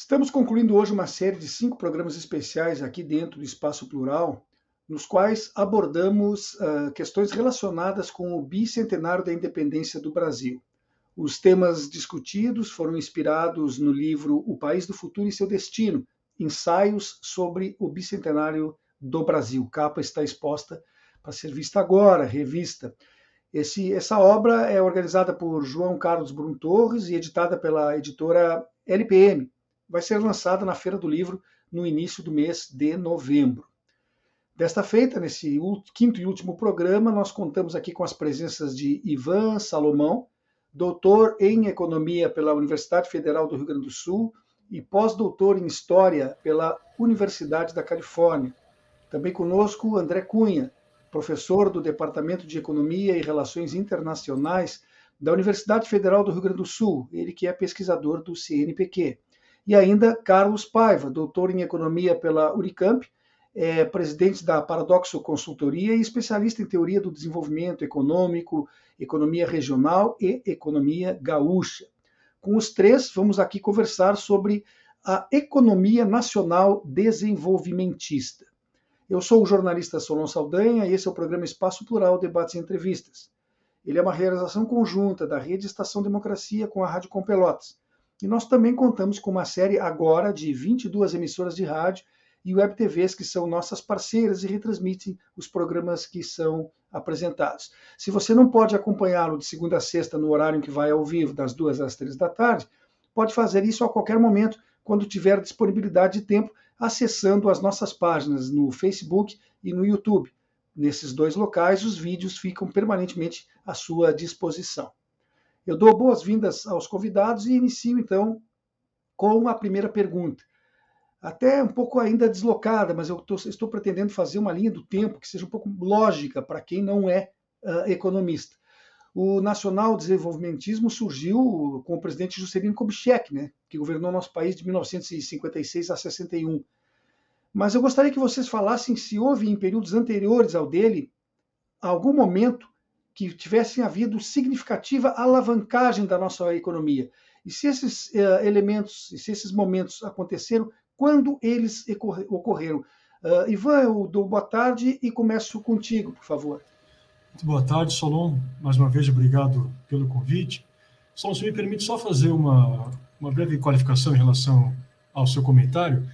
Estamos concluindo hoje uma série de cinco programas especiais aqui dentro do Espaço Plural, nos quais abordamos uh, questões relacionadas com o bicentenário da independência do Brasil. Os temas discutidos foram inspirados no livro O País do Futuro e Seu Destino, ensaios sobre o bicentenário do Brasil. Capa está exposta para ser vista agora, revista. Esse, essa obra é organizada por João Carlos Brum Torres e editada pela editora LPM, vai ser lançada na Feira do Livro no início do mês de novembro. Desta feita, nesse quinto e último programa, nós contamos aqui com as presenças de Ivan Salomão, doutor em Economia pela Universidade Federal do Rio Grande do Sul e pós-doutor em História pela Universidade da Califórnia. Também conosco André Cunha, professor do Departamento de Economia e Relações Internacionais da Universidade Federal do Rio Grande do Sul, ele que é pesquisador do CNPq. E ainda Carlos Paiva, doutor em economia pela Unicamp, é presidente da Paradoxo Consultoria e especialista em teoria do desenvolvimento econômico, economia regional e economia gaúcha. Com os três, vamos aqui conversar sobre a economia nacional desenvolvimentista. Eu sou o jornalista Solon Saldanha e esse é o programa Espaço Plural Debates e Entrevistas. Ele é uma realização conjunta da Rede Estação Democracia com a Rádio Com Pelotas. E nós também contamos com uma série agora de 22 emissoras de rádio e web TVs que são nossas parceiras e retransmitem os programas que são apresentados. Se você não pode acompanhá-lo de segunda a sexta no horário em que vai ao vivo, das duas às três da tarde, pode fazer isso a qualquer momento, quando tiver disponibilidade de tempo, acessando as nossas páginas no Facebook e no YouTube. Nesses dois locais, os vídeos ficam permanentemente à sua disposição. Eu dou boas-vindas aos convidados e inicio então com a primeira pergunta. Até um pouco ainda deslocada, mas eu tô, estou pretendendo fazer uma linha do tempo que seja um pouco lógica para quem não é uh, economista. O nacional desenvolvimentismo surgiu com o presidente Juscelino Kubitschek, né, que governou nosso país de 1956 a 61. Mas eu gostaria que vocês falassem se houve em períodos anteriores ao dele algum momento que tivessem havido significativa alavancagem da nossa economia. E se esses uh, elementos, se esses momentos aconteceram, quando eles ocorreram? Uh, Ivan, eu dou boa tarde e começo contigo, por favor. Muito boa tarde, Solon. Mais uma vez, obrigado pelo convite. Solon, se me permite só fazer uma, uma breve qualificação em relação ao seu comentário.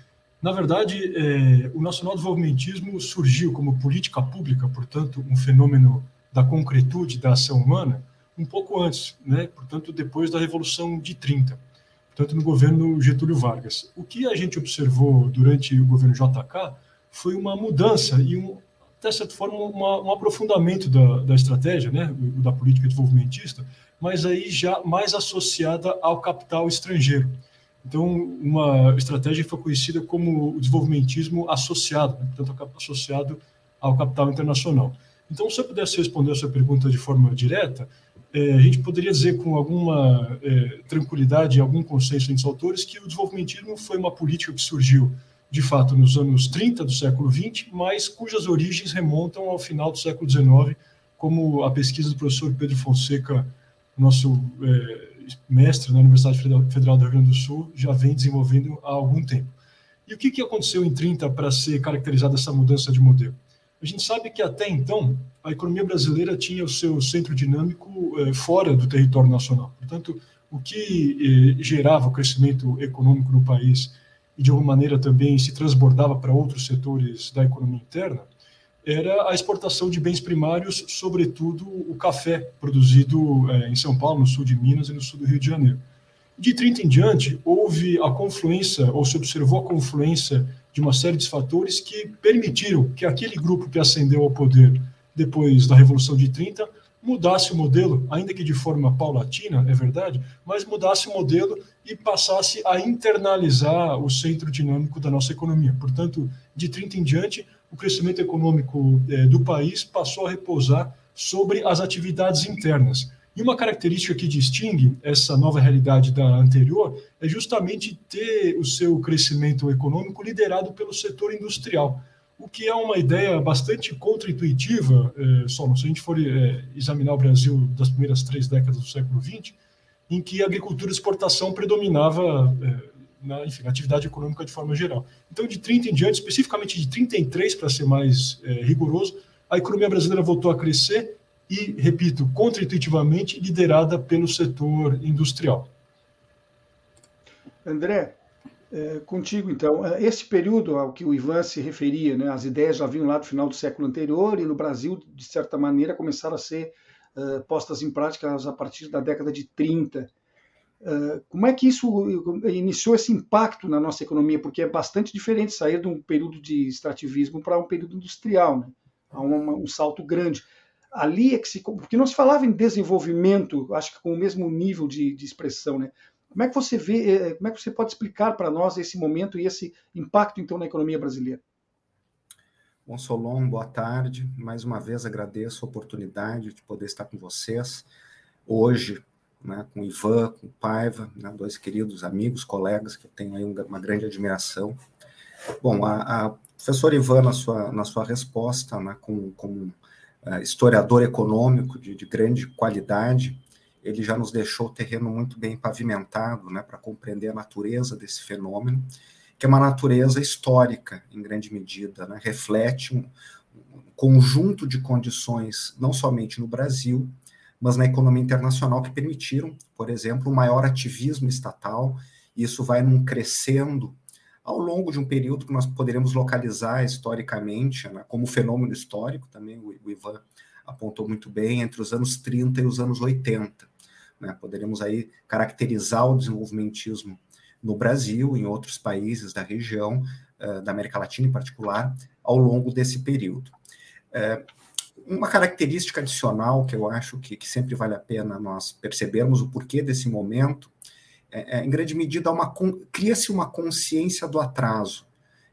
Na verdade, é, o nacional desenvolvimentismo surgiu como política pública, portanto, um fenômeno da concretude da ação humana um pouco antes, né? portanto, depois da Revolução de 30, portanto, no governo Getúlio Vargas. O que a gente observou durante o governo JK foi uma mudança e, um, até certa forma, uma, um aprofundamento da, da estratégia, né? da política desenvolvimentista, mas aí já mais associada ao capital estrangeiro. Então, uma estratégia foi conhecida como o desenvolvimentismo associado, né? portanto, associado ao capital internacional. Então, se eu pudesse responder a sua pergunta de forma direta, é, a gente poderia dizer com alguma é, tranquilidade, algum consenso entre os autores, que o desenvolvimentismo foi uma política que surgiu, de fato, nos anos 30 do século XX, mas cujas origens remontam ao final do século XIX, como a pesquisa do professor Pedro Fonseca, nosso é, mestre na Universidade Federal do Rio Grande do Sul, já vem desenvolvendo há algum tempo. E o que, que aconteceu em 30 para ser caracterizada essa mudança de modelo? A gente sabe que até então a economia brasileira tinha o seu centro dinâmico eh, fora do território nacional. Portanto, o que eh, gerava o crescimento econômico no país e de alguma maneira também se transbordava para outros setores da economia interna era a exportação de bens primários, sobretudo o café produzido eh, em São Paulo, no sul de Minas e no sul do Rio de Janeiro. De 30 em diante, houve a confluência, ou se observou a confluência de uma série de fatores que permitiram que aquele grupo que ascendeu ao poder depois da Revolução de 30 mudasse o modelo, ainda que de forma paulatina, é verdade, mas mudasse o modelo e passasse a internalizar o centro dinâmico da nossa economia. Portanto, de 30 em diante, o crescimento econômico é, do país passou a repousar sobre as atividades internas. E uma característica que distingue essa nova realidade da anterior é justamente ter o seu crescimento econômico liderado pelo setor industrial o que é uma ideia bastante contraintuitiva, é, só se a gente for é, examinar o Brasil das primeiras três décadas do século XX, em que a agricultura e exportação predominava é, na, enfim, na atividade econômica de forma geral. Então, de 30 em diante, especificamente de 33, para ser mais é, rigoroso, a economia brasileira voltou a crescer e, repito, contraintuitivamente, liderada pelo setor industrial. André, é, contigo, então. É, esse período ao que o Ivan se referia, né, as ideias já vinham lá do final do século anterior e no Brasil, de certa maneira, começaram a ser uh, postas em prática a partir da década de 30. Uh, como é que isso iniciou esse impacto na nossa economia? Porque é bastante diferente sair de um período de extrativismo para um período industrial. Né? Há um salto grande ali é que se. Porque não se falava em desenvolvimento, acho que com o mesmo nível de, de expressão, né? Como é que você vê, eh, como é que você pode explicar para nós esse momento e esse impacto, então, na economia brasileira? Bom, Solon, boa tarde. Mais uma vez agradeço a oportunidade de poder estar com vocês hoje, né, com o Ivan, com o Paiva, né, dois queridos amigos, colegas que eu tenho aí uma grande admiração. Bom, a, a professora Ivan, na sua, na sua resposta, né, como, como uh, historiador econômico de, de grande qualidade, ele já nos deixou o terreno muito bem pavimentado né, para compreender a natureza desse fenômeno, que é uma natureza histórica, em grande medida, né, reflete um, um conjunto de condições, não somente no Brasil, mas na economia internacional, que permitiram, por exemplo, um maior ativismo estatal, e isso vai num crescendo ao longo de um período que nós poderemos localizar historicamente, né, como fenômeno histórico, também o, Ivan apontou muito bem, entre os anos 30 e os anos 80. Né? Poderemos aí caracterizar o desenvolvimentismo no Brasil, em outros países da região, uh, da América Latina em particular, ao longo desse período. Uh, uma característica adicional que eu acho que, que, sempre vale a pena nós percebermos o porquê desse momento, é, é em grande medida, cria-se uma consciência do atraso.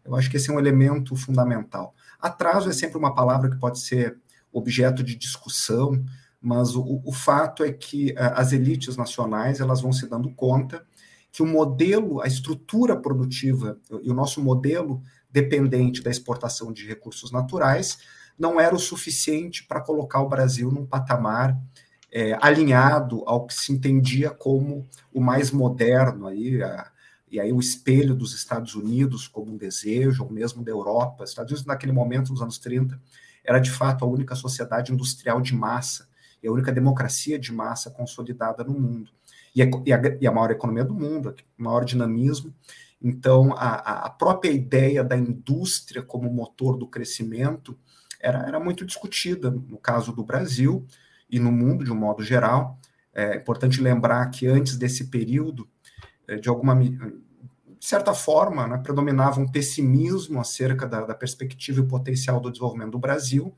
Eu acho que esse é um elemento fundamental. Atraso é sempre uma palavra que pode ser objeto de discussão, mas o, o fato é que uh, as elites nacionais elas vão se dando conta que o modelo, a estrutura produtiva e o nosso modelo dependente da exportação de recursos naturais não era o suficiente para colocar o Brasil num patamar é, alinhado ao que se entendia como o mais moderno aí a, e aí o espelho dos Estados Unidos como um desejo, ou mesmo da Europa. Os Estados Unidos naquele momento, nos anos 30, era de fato a única sociedade industrial de massa é a única democracia de massa consolidada no mundo. E a, e a, e a maior economia do mundo, maior dinamismo. Então, a, a, própria ideia da indústria como motor do crescimento era, era muito discutida no caso do Brasil e no mundo de um modo geral. É importante lembrar que antes desse período, é, de alguma de certa forma, né, predominava um pessimismo acerca da, da perspectiva e potencial do desenvolvimento do Brasil,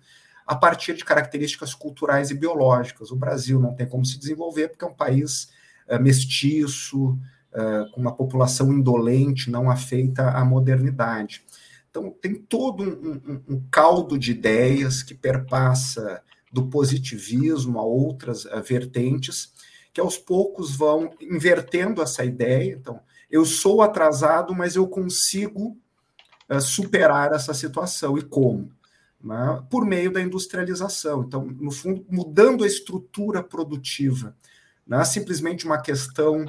a partir de características culturais e biológicas. O Brasil não tem como se desenvolver porque é um país é, mestiço, é, com uma população indolente, não afeita à modernidade. Então, tem todo um, um, um caldo de ideias que perpassa do positivismo a outras uh, vertentes, que aos poucos vão invertendo essa ideia. Então, eu sou atrasado, mas eu consigo uh, superar essa situação. E como? né, por meio da industrialização. Então, no fundo, mudando a estrutura produtiva. Não é simplesmente uma questão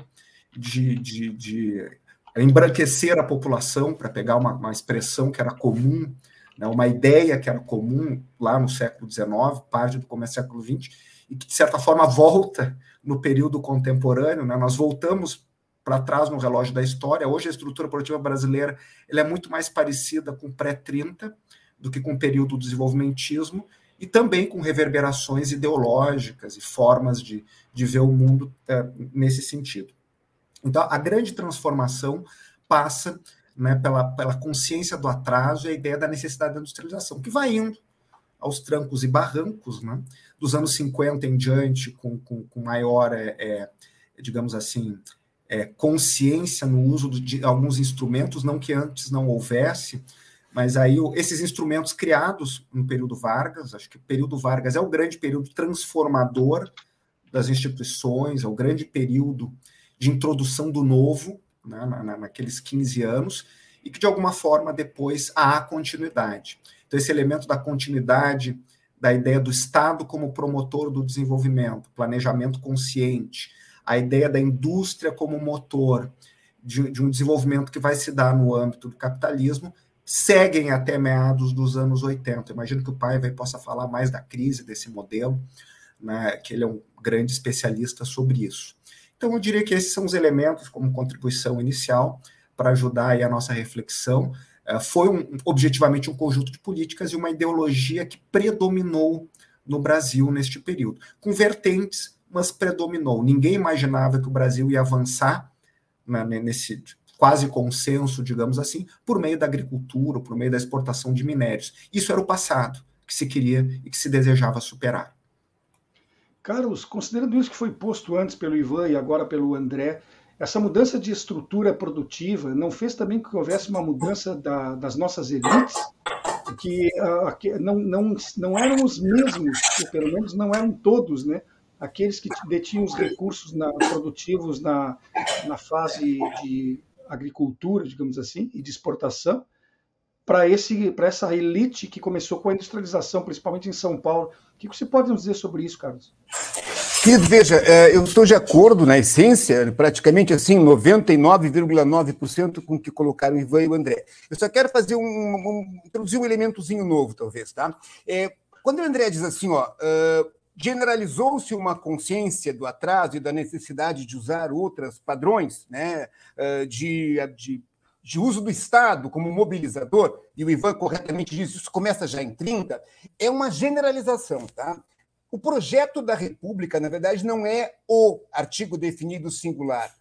de, de, de embranquecer a população, para pegar uma, uma, expressão que era comum, né, uma ideia que era comum lá no século XIX, parte do começo do século XX, e que, de certa forma, volta no período contemporâneo. Né, nós voltamos para trás no relógio da história. Hoje, a estrutura produtiva brasileira ela é muito mais parecida com pré-30, do que com o período do desenvolvimentismo, e também com reverberações ideológicas e formas de, de ver o mundo é, nesse sentido. Então, a grande transformação passa né, pela, pela consciência do atraso e a ideia da necessidade da industrialização, que vai indo aos trancos e barrancos, né? dos anos 50 em diante, com, com, com maior, é, é, digamos assim, é, consciência no uso de alguns instrumentos, não que antes não houvesse, mas aí esses instrumentos criados no período Vargas, acho que o período Vargas é o grande período transformador das instituições, é o grande período de introdução do novo, né, na, naqueles 15 anos, e que de alguma forma depois há continuidade. Então, esse elemento da continuidade, da ideia do Estado como promotor do desenvolvimento, planejamento consciente, a ideia da indústria como motor de, de um desenvolvimento que vai se dar no âmbito do capitalismo, seguem até meados dos anos 80. Imagino que o pai vai possa falar mais da crise desse modelo, né, que ele é um grande especialista sobre isso. Então, eu diria que esses são os elementos como contribuição inicial para ajudar a nossa reflexão. É, foi um, objetivamente um conjunto de políticas e uma ideologia que predominou no Brasil neste período, com vertentes mas predominou. Ninguém imaginava que o Brasil ia avançar né, nesse quase consenso, digamos assim, por meio da agricultura, por meio da exportação de minérios. Isso era o passado que se queria e que se desejava superar. Carlos, considerando isso que foi posto antes pelo Ivan e agora pelo André, essa mudança de estrutura produtiva não fez também que houvesse uma mudança da, das nossas elites, que, uh, que não, não, não eram os mesmos, pelo menos não eram todos, né? aqueles que detinham os recursos na, produtivos na, na fase de agricultura, digamos assim, e de exportação, para essa elite que começou com a industrialização, principalmente em São Paulo. O que você pode nos dizer sobre isso, Carlos? Querido, veja, é, eu estou de acordo na essência, praticamente assim, 99,9% com o que colocaram o Ivan e o André. Eu só quero fazer um, um introduzir um elementozinho novo, talvez, tá? É, quando o André diz assim, ó, generalizou-se uma consciência do atraso e da necessidade de usar outros padrões né, de, de, de, uso do Estado como mobilizador, e o Ivan corretamente diz isso começa já em 30, é uma generalização. Tá? O projeto da República, na verdade, não é o artigo definido singular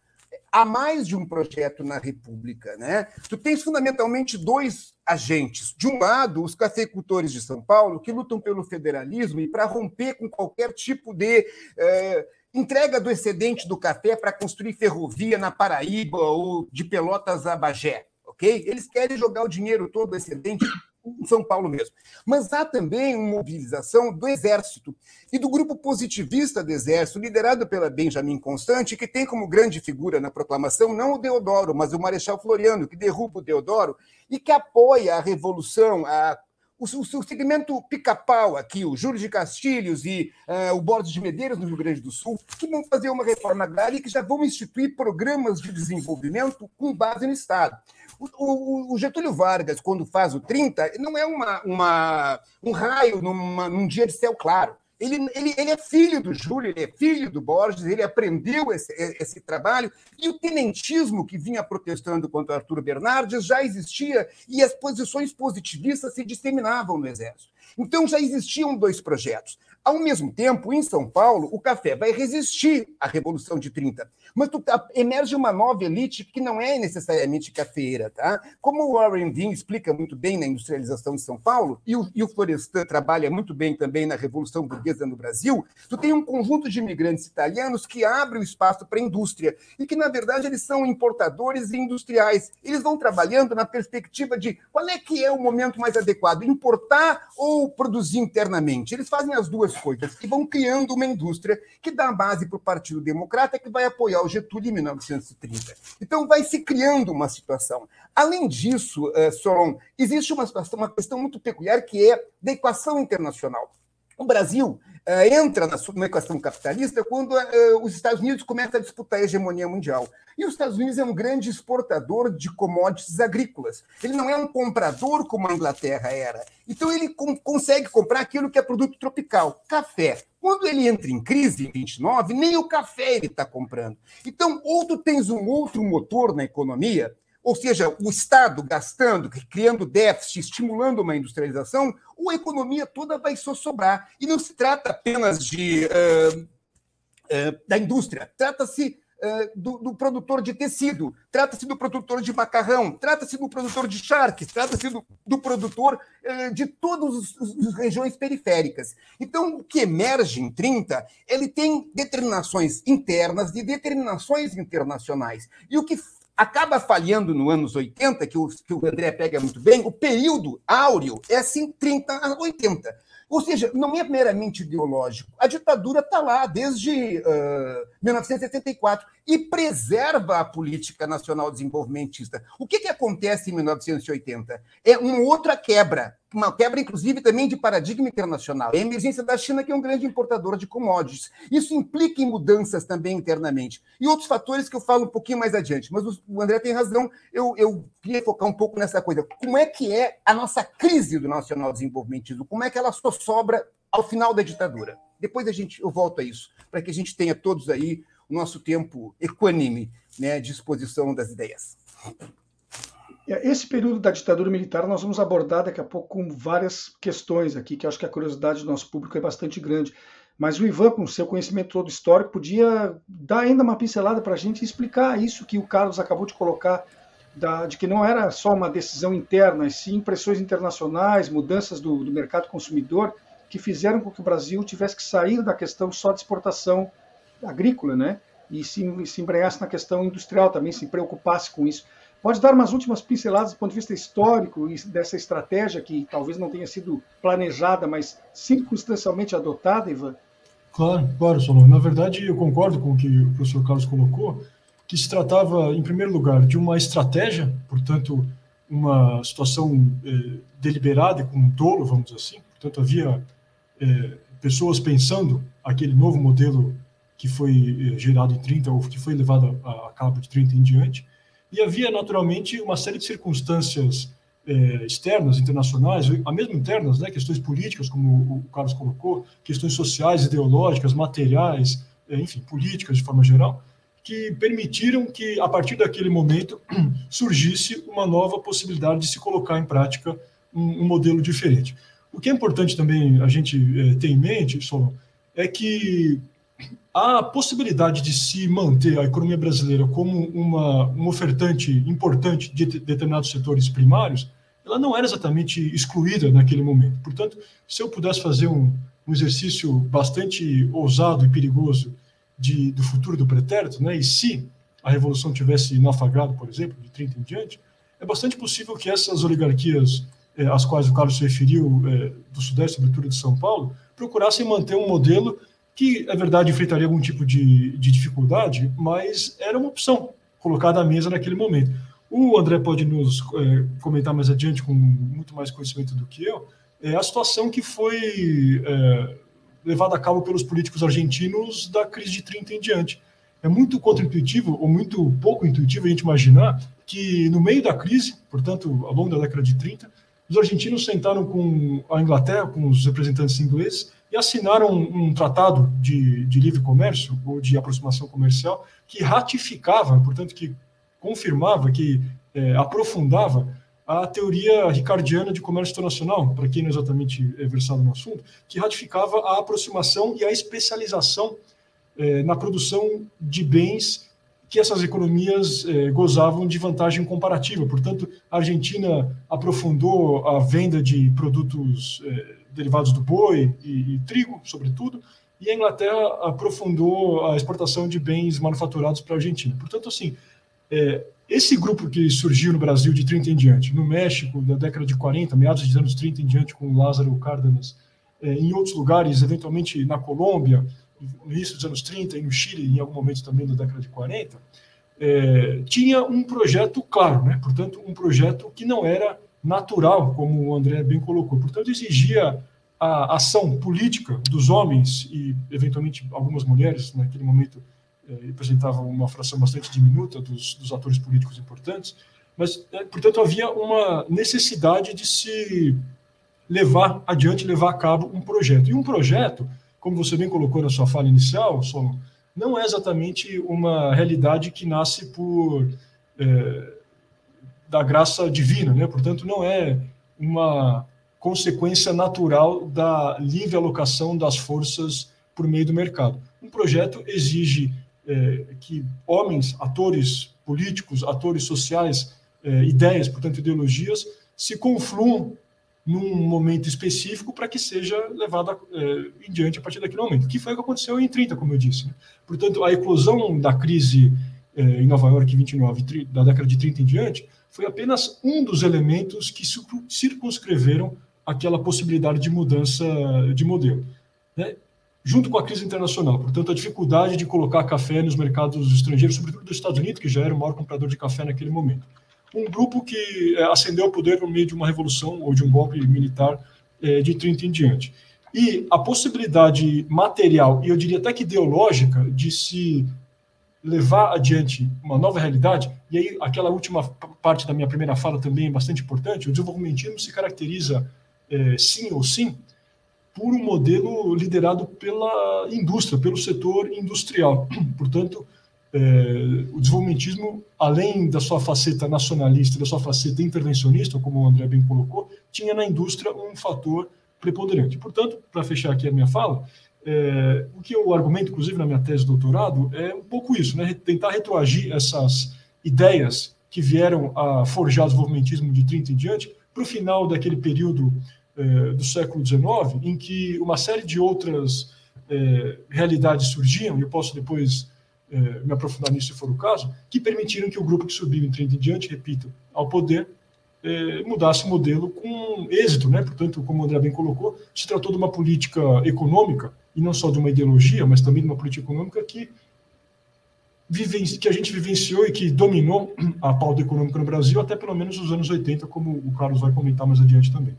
há mais de um projeto na República. Né? Tu tens fundamentalmente dois agentes. De um lado, os cafeicultores de São Paulo, que lutam pelo federalismo e para romper com qualquer tipo de. Eh, entrega do excedente do café para construir ferrovia na Paraíba ou de Pelotas a Bagé, ok? Eles querem jogar o dinheiro todo, o excedente, em São Paulo mesmo. Mas há também uma mobilização do Exército e do grupo positivista do Exército, liderado pela Benjamin Constante, que tem como grande figura na proclamação não o Deodoro, mas o Marechal Floriano, que derruba o Deodoro e que apoia a revolução, a o, o segmento pica-pau aqui, o Júlio de Castilhos e uh, o Borges de Medeiros, no Rio Grande do Sul, que vão fazer uma reforma agrária e que já vão instituir programas de desenvolvimento com base no Estado. O, o, Getúlio Vargas, quando faz o 30, não é uma, uma um raio numa, num dia de céu claro. Ele, ele, ele é filho do Júlio, ele é filho do Borges, ele aprendeu esse, esse trabalho, e o tenentismo que vinha protestando contra Arthur Bernardes já existia, e as posições positivistas se disseminavam no Exército. Então já existiam dois projetos. Ao mesmo tempo, em São Paulo, o café vai resistir à Revolução de 30, mas tu, emerge uma nova elite que não é necessariamente cafeira. Tá? Como o Warren Dean explica muito bem na industrialização de São Paulo, e o, e o Florestan trabalha muito bem também na Revolução Burguesa no Brasil, tu tem um conjunto de imigrantes italianos que abre o espaço para a indústria, e que, na verdade, eles são importadores e industriais. Eles vão trabalhando na perspectiva de qual é que é o momento mais adequado, importar ou produzir internamente. Eles fazem as duas coisas e vão criando uma indústria que dá base para o Partido Democrata que vai apoiar o Getúlio em 1930. Então vai se criando uma situação. Além disso, uh, Solon, existe uma situação, uma questão muito peculiar que é da equação internacional. O Brasil entra na, equação capitalista quando uh, os Estados Unidos começam a disputar a hegemonia mundial. E os Estados Unidos é um grande exportador de commodities agrícolas. Ele não é um comprador como a Inglaterra era. Então ele consegue comprar aquilo que é produto tropical, café. Quando ele entra em crise em 29, nem o café ele está comprando. Então, ou tu tens um outro motor na economia, ou seja, o Estado gastando, criando déficit, estimulando uma industrialização, a economia toda vai só sobrar. E não se trata apenas de, uh, uh, da indústria, trata-se uh, do, do, produtor de tecido, trata-se do produtor de macarrão, trata-se do produtor de charques, trata-se do, do, produtor de todas as regiões periféricas. Então, o que emerge em 30, ele tem determinações internas e determinações internacionais. E o que acaba falhando no anos 80, que o, que o André pega muito bem, o período áureo é assim 30 a 80. Ou seja, não é meramente ideológico. A ditadura está lá desde uh, 1974 e preserva a política nacional desenvolvimentista. O que, que acontece em 1980? É uma outra quebra, uma quebra, inclusive, também de paradigma internacional. É a emergência da China, que é um grande importador de commodities. Isso implica em mudanças também internamente. E outros fatores que eu falo um pouquinho mais adiante. Mas o André tem razão, eu, eu queria focar um pouco nessa coisa. Como é que é a nossa crise do nacional desenvolvimentismo? Como é que ela só sobra ao final da ditadura? Depois a gente, eu volto a isso, para que a gente tenha todos aí o nosso tempo equânime né, de das ideias. É, esse período da ditadura militar nós vamos abordar daqui a pouco com várias questões aqui, que acho que a curiosidade do nosso público é bastante grande. Mas o Ivan, com seu conhecimento todo histórico, podia dar ainda uma pincelada para a gente e explicar isso que o Carlos acabou de colocar, da, de que não era só uma decisão interna, e sim pressões internacionais, mudanças do, do mercado consumidor, que fizeram com que o Brasil tivesse que sair da questão só de exportação agrícola, né? E se, se embrenhasse na questão industrial também, se preocupasse com isso. Pode dar umas últimas pinceladas do ponto de vista histórico dessa estratégia que talvez não tenha sido planejada, mas circunstancialmente adotada, Ivan? Claro, claro, Solon. Na verdade, eu concordo com o que o professor Carlos colocou, que se tratava, em primeiro lugar, de uma estratégia, portanto, uma situação eh, deliberada com dolo, vamos dizer assim. Portanto, havia eh, pessoas pensando aquele novo modelo que foi eh, gerado em 30, ou que foi levado a, a, cabo de 30 em diante, e havia, naturalmente, uma série de circunstâncias eh, externas, internacionais, a mesmo internas, né, questões políticas, como o Carlos colocou, questões sociais, ideológicas, materiais, eh, enfim, políticas de forma geral, que permitiram que, a partir daquele momento, surgisse uma nova possibilidade de se colocar em prática um, um modelo diferente. O que é importante também a gente eh, ter em mente, Solon, é que a possibilidade de se manter a economia brasileira como uma, um ofertante importante de determinados setores primários, ela não era exatamente excluída naquele momento. Portanto, se eu pudesse fazer um, um exercício bastante ousado e perigoso de, do futuro do pretérito, né, e se a Revolução tivesse naufragado, por exemplo, de 30 em diante, é bastante possível que essas oligarquias eh, às quais o Carlos se referiu, eh, do Sudeste, sobretudo de São Paulo, procurassem manter um modelo que, é verdade, enfrentaria algum tipo de, de dificuldade, mas era uma opção colocada à mesa naquele momento. O André pode nos é, comentar mais adiante, com muito mais conhecimento do que eu, é a situação que foi é, levada a cabo pelos políticos argentinos da crise de 30 em diante. É muito contra-intuitivo, ou muito pouco intuitivo a gente imaginar que, no meio da crise, portanto, ao longo da década de 30, os argentinos sentaram com a Inglaterra, com os representantes ingleses, e assinaram um, um tratado de, de, livre comércio ou de aproximação comercial que ratificava, portanto, que confirmava, que é, aprofundava a teoria ricardiana de comércio internacional, para quem não é exatamente é versado no assunto, que ratificava a aproximação e a especialização é, na produção de bens que essas economias eh, gozavam de vantagem comparativa. Portanto, a Argentina aprofundou a venda de produtos eh, derivados do boi e, e, trigo, sobretudo, e a Inglaterra aprofundou a exportação de bens manufaturados para a Argentina. Portanto, assim, é, esse grupo que surgiu no Brasil de 30 em diante, no México, da década de 40, meados dos anos 30 em diante, com Lázaro Cárdenas, é, em outros lugares, eventualmente na Colômbia, no início dos anos 30, e no Chile, em algum momento também da década de 40, é, tinha um projeto claro, né? portanto, um projeto que não era natural, como o André bem colocou. Portanto, exigia a ação política dos homens e, eventualmente, algumas mulheres, naquele momento, eh, representavam uma fração bastante diminuta dos, dos atores políticos importantes, mas, eh, portanto, havia uma necessidade de se levar adiante, levar a cabo um projeto. E um projeto, como você bem colocou na sua fala inicial, Solon, não é exatamente uma realidade que nasce por eh, da graça divina, né? Portanto, não é uma consequência natural da livre alocação das forças por meio do mercado. Um projeto exige é, que homens, atores políticos, atores sociais, é, ideias, portanto, ideologias, se confluam num momento específico para que seja levado é, em diante a partir daquele momento, que foi o que aconteceu em 30, como eu disse. Né? Portanto, a eclosão da crise é, em Nova York em 29, da década de 30 em diante, foi apenas um dos elementos que circunscreveram aquela possibilidade de mudança de modelo. Né? Junto com a crise internacional, portanto, a dificuldade de colocar café nos mercados estrangeiros, sobretudo dos Estados Unidos, que já era o maior comprador de café naquele momento um grupo que é, ascendeu ao poder no meio de uma revolução ou de um golpe militar é, de 30 em diante. E a possibilidade material, e eu diria até que ideológica, de se levar adiante uma nova realidade, e aí aquela última parte da minha primeira fala também é bastante importante, o desenvolvimentismo se caracteriza, é, sim ou sim, por um modelo liderado pela indústria, pelo setor industrial. Portanto, é, o desenvolvimentismo, além da sua faceta nacionalista, da sua faceta intervencionista, como o André bem colocou, tinha na indústria um fator preponderante. Portanto, para fechar aqui a minha fala, é, o que eu argumento, inclusive, na minha tese de doutorado, é um pouco isso, né? tentar retroagir essas ideias que vieram a forjar o desenvolvimentismo de 30 em diante para o final daquele período é, do século XIX, em que uma série de outras é, realidades surgiam, e eu posso depois é, me aprofundar nisso se for o caso, que permitiram que o grupo que subiu em 30 em diante, repito, ao poder, é, mudasse o modelo com êxito, né? Portanto, como o André bem colocou, se tratou de uma política econômica, e não só de uma ideologia, mas também de uma política econômica que, que a gente vivenciou e que dominou a pauta econômica no Brasil até pelo menos os anos 80, como o Carlos vai comentar mais adiante também.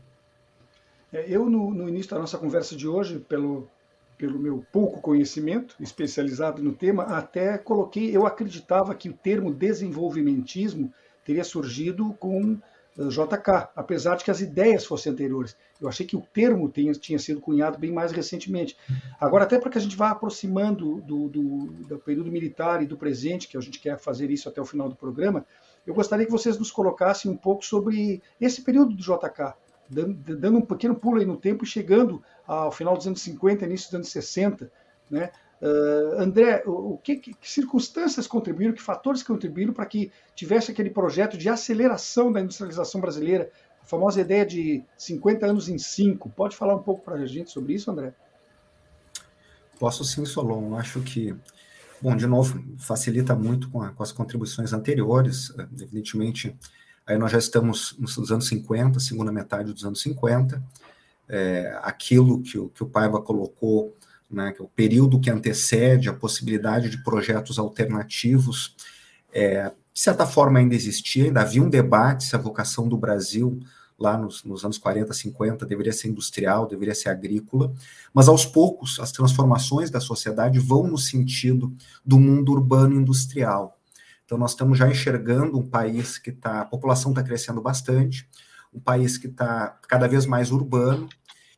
É, eu, no, no início da nossa conversa de hoje, pelo, pelo meu pouco conhecimento especializado no tema, até coloquei, eu acreditava que o termo desenvolvimentismo teria surgido com eh, JK, apesar de que as ideias fossem anteriores. Eu achei que o termo tinha, tinha sido cunhado bem mais recentemente. Agora, até para que a gente vá aproximando do, do, do, período militar e do presente, que a gente quer fazer isso até o final do programa, eu gostaria que vocês nos colocassem um pouco sobre esse período do JK, dando um pequeno pulo aí no tempo e chegando ao final dos anos 50, início dos anos 60, né? Uh, André, o, o que, que, circunstâncias contribuíram, que fatores contribuíram para que tivesse aquele projeto de aceleração da industrialização brasileira, a famosa ideia de 50 anos em 5? Pode falar um pouco para a gente sobre isso, André? Posso sim, Solon. Acho que, bom, de novo, facilita muito com, a, com as contribuições anteriores. Evidentemente, Aí nós já estamos nos anos 50, segunda metade dos anos 50. É, aquilo que o, que o Paiva colocou, né, que é o período que antecede a possibilidade de projetos alternativos, é, de certa forma ainda existia, ainda havia um debate se a vocação do Brasil lá nos, nos, anos 40, 50, deveria ser industrial, deveria ser agrícola, mas aos poucos as transformações da sociedade vão no sentido do mundo urbano industrial. Então, nós estamos já enxergando um país que está, a população está crescendo bastante, um país que está cada vez mais urbano,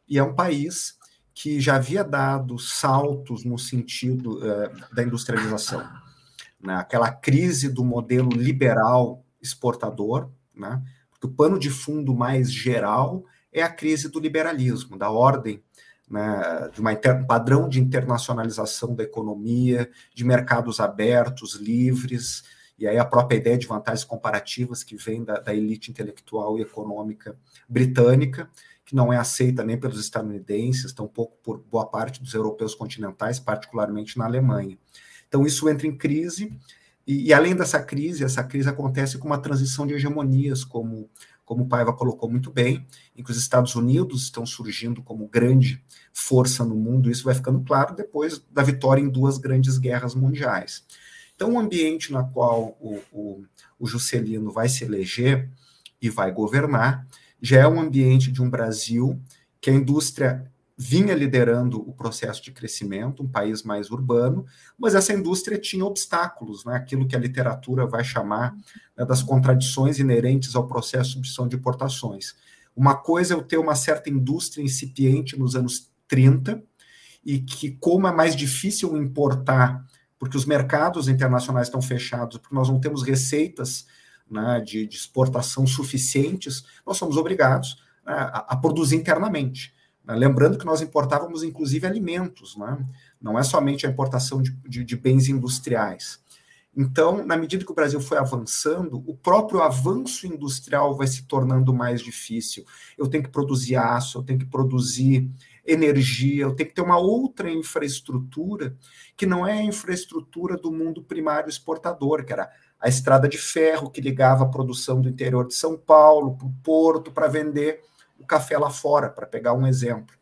e é um país que já havia dado saltos no sentido uh, da industrialização. Né? Aquela crise do modelo liberal exportador, né? o pano de fundo mais geral é a crise do liberalismo, da ordem né, de um padrão de internacionalização da economia, de mercados abertos, livres, e aí a própria ideia de vantagens comparativas que vem da, da elite intelectual e econômica britânica, que não é aceita nem pelos estadunidenses, tampouco por boa parte dos europeus continentais, particularmente na Alemanha. Então isso entra em crise, e, e além dessa crise, essa crise acontece com uma transição de hegemonias, como como o Paiva colocou muito bem, em que os Estados Unidos estão surgindo como grande força no mundo, isso vai ficando claro depois da vitória em duas grandes guerras mundiais. Então, o ambiente na qual o, o, o Juscelino vai se eleger e vai governar já é um ambiente de um Brasil que a indústria vinha liderando o processo de crescimento, um país mais urbano, mas essa indústria tinha obstáculos, né? aquilo que a literatura vai chamar né, das contradições inerentes ao processo de substituição de importações. Uma coisa é eu ter uma certa indústria incipiente nos anos 30, e que, como é mais difícil importar porque os mercados internacionais estão fechados, porque nós não temos receitas né, de, de, exportação suficientes, nós somos obrigados né, a, a, produzir internamente. Lembrando que nós importávamos, inclusive, alimentos, né? não é somente a importação de, de, de bens industriais. Então, na medida que o Brasil foi avançando, o próprio avanço industrial vai se tornando mais difícil. Eu tenho que produzir aço, eu tenho que produzir energia, eu tenho que ter uma outra infraestrutura que não é a infraestrutura do mundo primário exportador, que era a estrada de ferro que ligava a produção do interior de São Paulo para o porto para vender o café lá fora, para pegar um exemplo.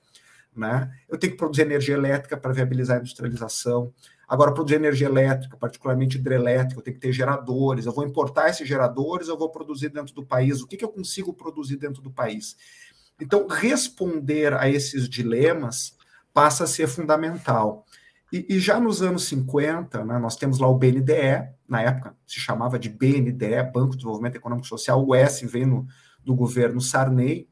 Né? Eu tenho que produzir energia elétrica para viabilizar a industrialização. Agora, produzir energia elétrica, particularmente hidrelétrica, eu tenho que ter geradores. Eu vou importar esses geradores, eu vou produzir dentro do país. O que, que eu consigo produzir dentro do país? Então, responder a esses dilemas passa a ser fundamental. E, e já nos anos 50, né, nós temos lá o BNDE, na época se chamava de BNDE, Banco de Desenvolvimento Econômico Social, o S veio no, do governo Sarney,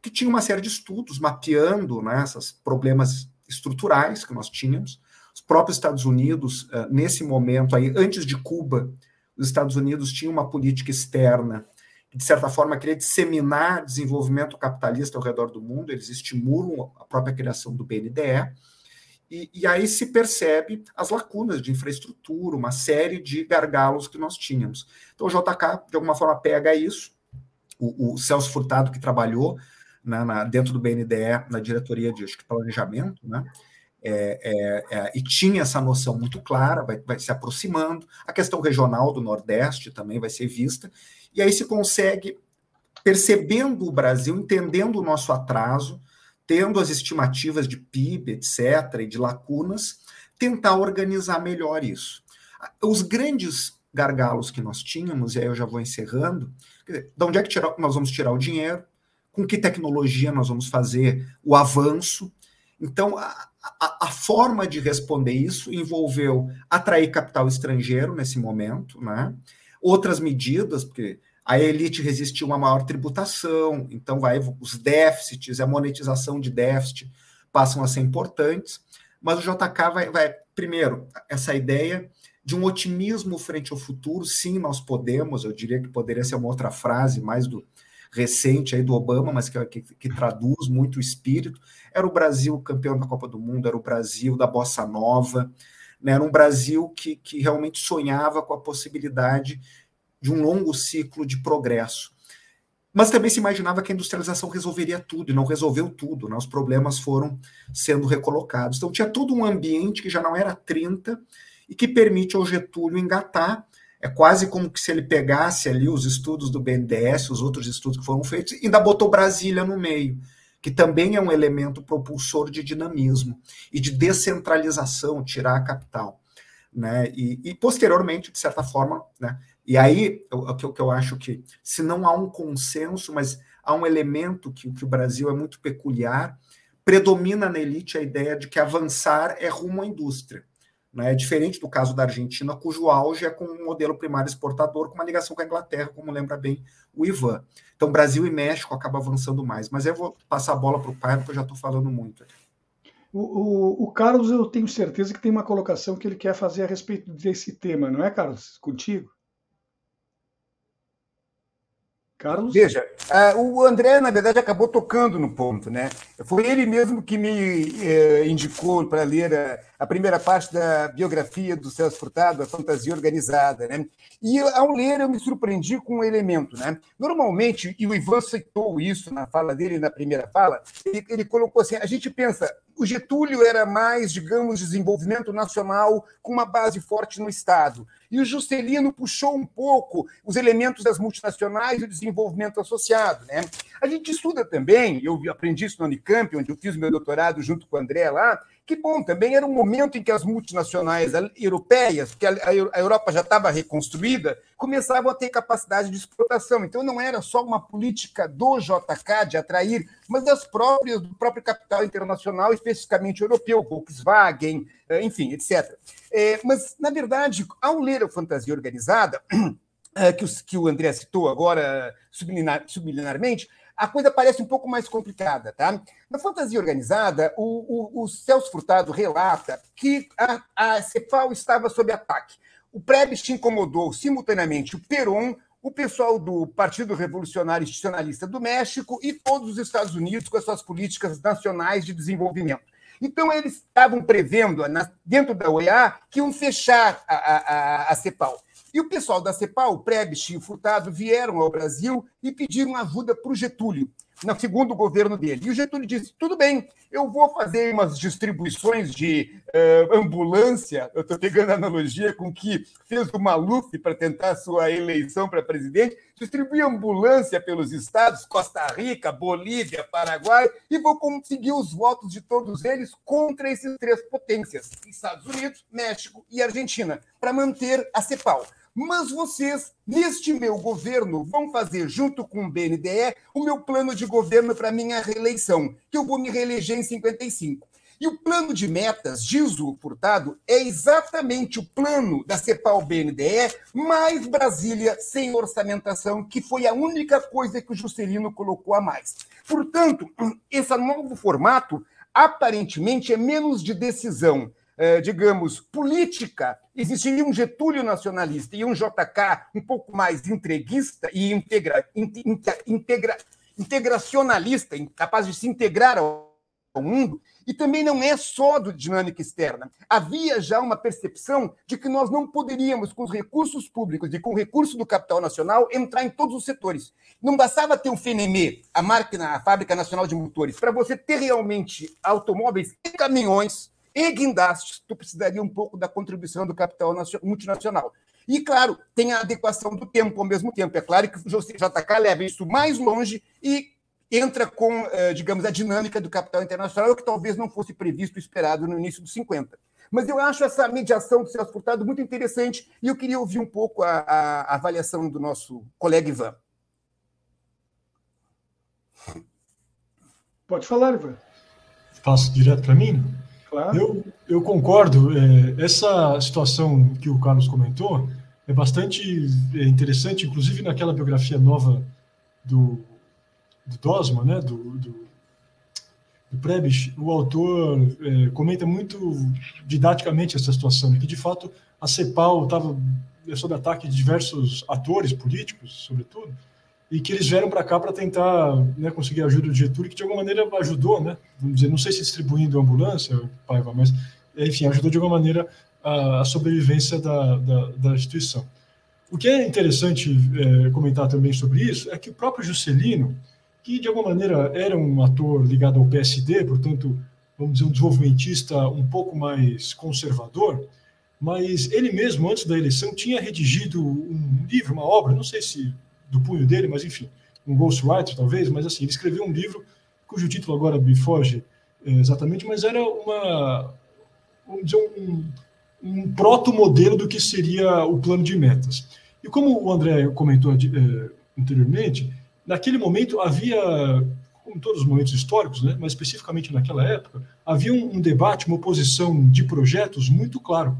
que tinha uma série de estudos mapeando né, esses problemas estruturais que nós tínhamos. Os próprios Estados Unidos, uh, nesse momento aí, antes de Cuba, os Estados Unidos tinham uma política externa de certa forma, queria disseminar desenvolvimento capitalista ao redor do mundo, eles estimulam a própria criação do BNDE, e, e, aí se percebe as lacunas de infraestrutura, uma série de gargalos que nós tínhamos. Então o JK, de alguma forma, pega isso, o, o Celso Furtado, que trabalhou né, na, dentro do BNDE, na diretoria de planejamento, né, é, é, é, e tinha essa noção muito clara, vai, vai se aproximando. A questão regional do Nordeste também vai ser vista, e aí se consegue, percebendo o Brasil, entendendo o nosso atraso, tendo as estimativas de PIB, etc., e de lacunas, tentar organizar melhor isso. Os grandes gargalos que nós tínhamos, e aí eu já vou encerrando, dizer, de onde é que tirar, nós vamos tirar o dinheiro, com que tecnologia nós vamos fazer o avanço. Então, a, a, a forma de responder isso envolveu atrair capital estrangeiro nesse momento, né? outras medidas, porque a elite resistiu a uma maior tributação, então vai os déficits, a monetização de déficit passam a ser importantes, mas o JK vai, vai primeiro, essa ideia de um otimismo frente ao futuro, sim, nós podemos, eu diria que poderia ser uma outra frase mais do recente aí do Obama, mas que, que, que traduz muito o espírito, era o Brasil campeão da Copa do Mundo, era o Brasil da Bossa Nova, né, era um Brasil que, que realmente sonhava com a possibilidade de um longo ciclo de progresso. Mas também se imaginava que a industrialização resolveria tudo, e não resolveu tudo, né? os problemas foram sendo recolocados. Então tinha todo um ambiente que já não era 30 e que permite ao Getúlio engatar. É quase como que se ele pegasse ali os estudos do BNDES, os outros estudos que foram feitos, e ainda botou Brasília no meio, que também é um elemento propulsor de dinamismo e de descentralização, tirar a capital. Né? E, e posteriormente, de certa forma, né, e aí, o que eu, eu, acho que, se não há um consenso, mas há um elemento que, que o Brasil é muito peculiar, predomina na elite a ideia de que avançar é rumo à indústria. Né? É diferente do caso da Argentina, cujo auge é com um modelo primário exportador, com uma ligação com a Inglaterra, como lembra bem o Ivan. Então, Brasil e México acabam avançando mais. Mas eu vou passar a bola para o pai, porque eu já estou falando muito. O, o, o, Carlos, eu tenho certeza que tem uma colocação que ele quer fazer a respeito desse tema, não é, Carlos? Contigo? Carlos? Veja, uh, o André, na verdade, acabou tocando no ponto, né? Foi ele mesmo que me uh, indicou para ler a, primeira parte da biografia do Celso Furtado, A Fantasia Organizada, né? E ao ler, eu me surpreendi com um elemento, né? Normalmente, e o Ivan citou isso na fala dele, na primeira fala, ele colocou assim: a gente pensa, o Getúlio era mais, digamos, desenvolvimento nacional com uma base forte no Estado. E o Juscelino puxou um pouco os elementos das multinacionais e o desenvolvimento associado. Né? A gente estuda também, eu aprendi isso no Unicamp, onde eu fiz meu doutorado junto com o André lá, que bom, também era um momento em que as multinacionais europeias, que a Europa já estava reconstruída, começavam a ter capacidade de exportação. Então não era só uma política do JK de atrair, mas das próprias do próprio capital internacional, especificamente europeu, Volkswagen, eh, enfim, etc. É, mas na verdade, ao ler a fantasia organizada eh, que, o André citou agora subliminarmente, a coisa parece um pouco mais complicada, tá? Na fantasia organizada, o, o, o Celso Furtado relata que a, a Cepal estava sob ataque. O Prebisch incomodou simultaneamente o Peron, o pessoal do Partido Revolucionário Institucionalista do México e todos os Estados Unidos com as suas políticas nacionais de desenvolvimento. Então, eles estavam prevendo, dentro da OEA, que iam fechar a, a, a CEPAL. E o pessoal da CEPAL, Prebisch e o Furtado, vieram ao Brasil e pediram ajuda para o Getúlio no segundo governo dele. E o Getúlio disse: tudo bem, eu vou fazer umas distribuições de uh, ambulância. Eu estou pegando a analogia com que fez o Maluf para tentar sua eleição para presidente. Distribuir ambulância pelos estados, Costa Rica, Bolívia, Paraguai, e vou conseguir os votos de todos eles contra esses três potências: Estados Unidos, México e Argentina, para manter a CEPAL. Mas vocês, neste meu governo, vão fazer, junto com o BNDE, o meu plano de governo para minha reeleição, que eu vou me reeleger em 55. E o plano de metas, diz o Furtado, é exatamente o plano da CEPAL-BNDE mais Brasília sem orçamentação, que foi a única coisa que o Juscelino colocou a mais. Portanto, esse novo formato aparentemente é menos de decisão digamos, política, existiria um Getúlio nacionalista e um JK um pouco mais entreguista e integra, integra, integracionalista, capaz de se integrar ao mundo, e também não é só do dinâmica externa. Havia já uma percepção de que nós não poderíamos, com os recursos públicos e com o recurso do capital nacional, entrar em todos os setores. Não bastava ter o FNM, a máquina, a Fábrica Nacional de Motores, para você ter realmente automóveis e caminhões e guindastes, tu precisaria um pouco da contribuição do capital multinacional. E, claro, tem a adequação do tempo ao mesmo tempo. É claro que o JK leva isso mais longe e entra com, eh, digamos, a dinâmica do capital internacional, que talvez não fosse previsto e esperado no início dos 50. Mas eu acho essa mediação do Celso Furtado muito interessante e eu queria ouvir um pouco a, a, a avaliação do nosso colega Ivan. Pode falar, Ivan. Passo direto para mim? Claro. Eu, eu concordo. É, essa situação que o Carlos comentou é bastante é, interessante, inclusive naquela biografia nova do, do Dosma, né, do, do, do Prebisch, o autor é, comenta muito didaticamente essa situação, que de fato a CEPAL estava sob ataque de diversos atores políticos, sobretudo, e que eles vieram para cá para tentar né, conseguir a ajuda do Getúlio, que de alguma maneira ajudou, né? Vamos dizer, não sei se distribuindo ambulância, Paiva, mas enfim, ajudou de alguma maneira a, a sobrevivência da, da, da, instituição. O que é interessante é, comentar também sobre isso é que o próprio Juscelino, que de alguma maneira era um ator ligado ao PSD, portanto, vamos dizer, um desenvolvimentista um pouco mais conservador, mas ele mesmo, antes da eleição, tinha redigido um livro, uma obra, não sei se do punho dele, mas enfim, um ghostwriter talvez, mas assim, ele escreveu um livro cujo título agora me foge é, exatamente, mas era uma, vamos dizer, um, um proto-modelo do que seria o plano de metas. E como o André comentou é, anteriormente, naquele momento havia, como em todos os momentos históricos, né, mas especificamente naquela época, havia um, um debate, uma oposição de projetos muito claro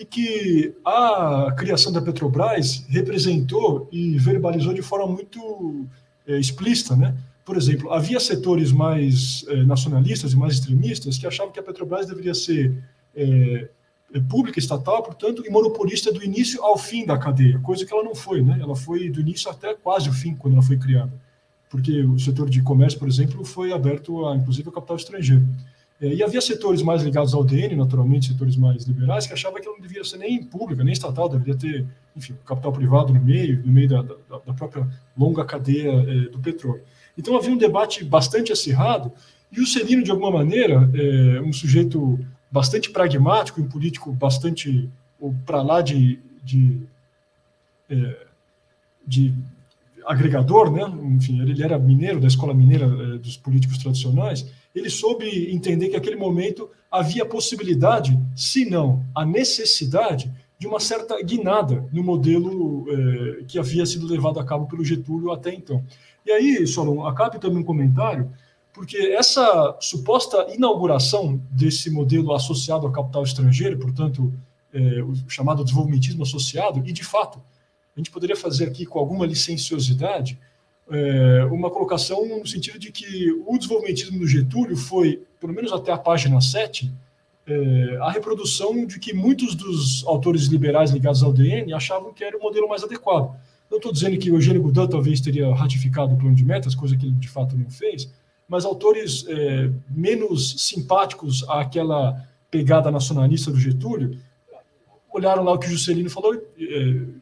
e que a criação da Petrobras representou e verbalizou de forma muito é, explícita, né? Por exemplo, havia setores mais é, nacionalistas e mais extremistas que achavam que a Petrobras deveria ser é, pública, estatal, portanto, e monopolista do início ao fim da cadeia, coisa que ela não foi, né? Ela foi do início até quase o fim quando ela foi criada, porque o setor de comércio, por exemplo, foi aberto a, inclusive, ao capital estrangeiro. É, e havia setores mais ligados ao DN, naturalmente, setores mais liberais, que achavam que ela não devia ser nem pública, nem estatal, deveria ter, enfim, capital privado no meio, no meio da, da, da própria longa cadeia é, do petróleo. Então havia um debate bastante acirrado, e o Celino, de alguma maneira, é um sujeito bastante pragmático, um político bastante para lá de, de, é, de agregador, né? enfim, ele era mineiro, da escola mineira é, dos políticos tradicionais, ele soube entender que naquele momento havia possibilidade, se não a necessidade, de uma certa guinada no modelo eh, que havia sido levado a cabo pelo Getúlio até então. E aí, Solon, acabe também um comentário, porque essa suposta inauguração desse modelo associado ao capital estrangeiro, portanto, eh, o chamado desenvolvimentismo associado, e de fato, a gente poderia fazer aqui com alguma licenciosidade, é, uma colocação no sentido de que o desenvolvimentismo do Getúlio foi, pelo menos até a página 7, é, a reprodução de que muitos dos autores liberais ligados ao DN achavam que era o modelo mais adequado. Não estou dizendo que o Eugênio Goudin talvez teria ratificado o plano de metas, coisa que ele de fato não fez, mas autores é, menos simpáticos àquela pegada nacionalista do Getúlio olharam lá o que o Juscelino falou, é,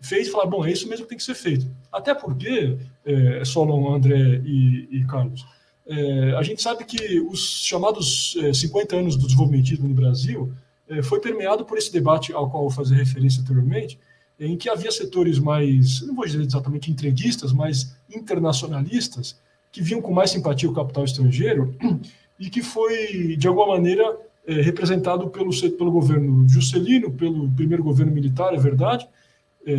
fez e falaram, bom, é isso mesmo que tem que ser feito. Até porque, é, Solon, André e, e Carlos, é, a gente sabe que os chamados é, 50 anos do desenvolvimentismo no Brasil é, foi permeado por esse debate ao qual eu fazer referência anteriormente, em que havia setores mais, não vou dizer exatamente entreguistas, mas internacionalistas, que viam com mais simpatia o capital estrangeiro e que foi, de alguma maneira, é, representado pelo, pelo governo Juscelino, pelo primeiro governo militar, é verdade, é,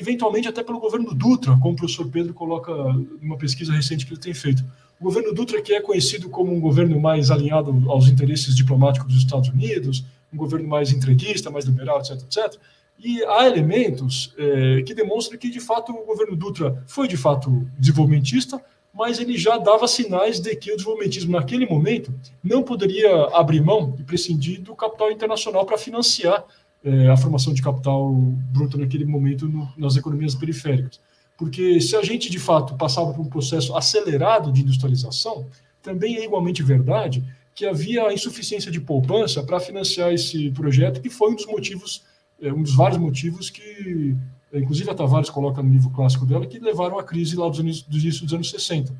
eventualmente até pelo governo Dutra, como o professor Pedro coloca numa pesquisa recente que ele tem feito. O governo Dutra, que é conhecido como um governo mais alinhado aos interesses diplomáticos dos Estados Unidos, um governo mais entreguista, mais liberal, etc, etc. E há elementos é, que demonstram que, de fato, o governo Dutra foi, de fato, desenvolvimentista, mas ele já dava sinais de que o desenvolvimentismo, naquele momento, não poderia abrir mão e prescindir do capital internacional para financiar é, a formação de capital bruto naquele momento no, nas economias periféricas. Porque se a gente, de fato, passava por um processo acelerado de industrialização, também é igualmente verdade que havia insuficiência de poupança para financiar esse projeto, que foi um dos motivos, é, um dos vários motivos que inclusive a Tavares coloca no livro clássico dela, que levaram à crise lá dos, anos, do início dos anos 60.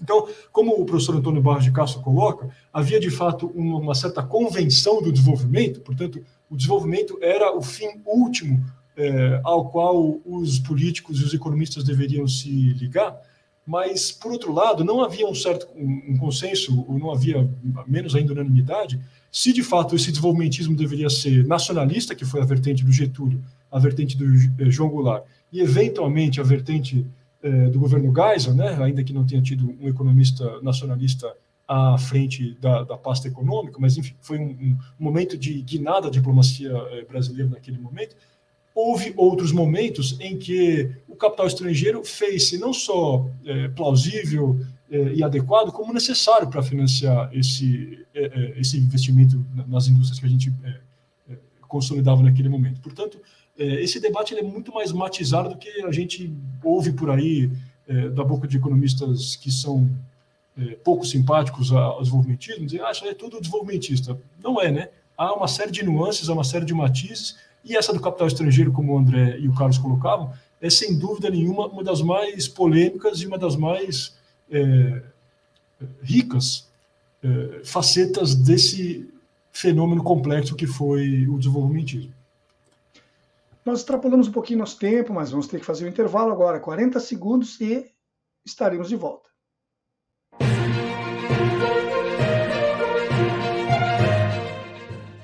Então, como o professor Antônio Barros de Castro coloca, havia de fato uma, uma certa convenção do desenvolvimento, portanto, o desenvolvimento era o fim último é, ao qual os políticos e os economistas deveriam se ligar, mas, por outro lado, não havia um certo um, um consenso, ou não havia, menos ainda, unanimidade, se de fato esse desenvolvimentismo deveria ser nacionalista, que foi a vertente do Getúlio, a vertente do eh, João Goulart e, eventualmente, a vertente eh, do governo Geisel, né, ainda que não tenha tido um economista nacionalista à frente da, da pasta econômica, mas, enfim, foi um, um momento de guinada da diplomacia eh, brasileira naquele momento. Houve outros momentos em que o capital estrangeiro fez-se não só plausível e adequado, como necessário para financiar esse, esse investimento nas indústrias que a gente consolidava naquele momento. Portanto, esse debate é muito mais matizado do que a gente ouve por aí é, da boca de economistas que são é, pouco simpáticos ao desenvolvimentismo, dizer, ah, isso é tudo desenvolvimentista. Não é, né? Há uma série de nuances, há uma série de matizes, e essa do capital estrangeiro, como o André e o Carlos colocavam, é sem dúvida nenhuma uma das mais polêmicas e uma das mais é, ricas é, facetas desse fenômeno complexo que foi o desenvolvimentismo. Nós extrapolamos um pouquinho nosso tempo, mas vamos ter que fazer o um intervalo agora, 40 segundos, e estaremos de volta.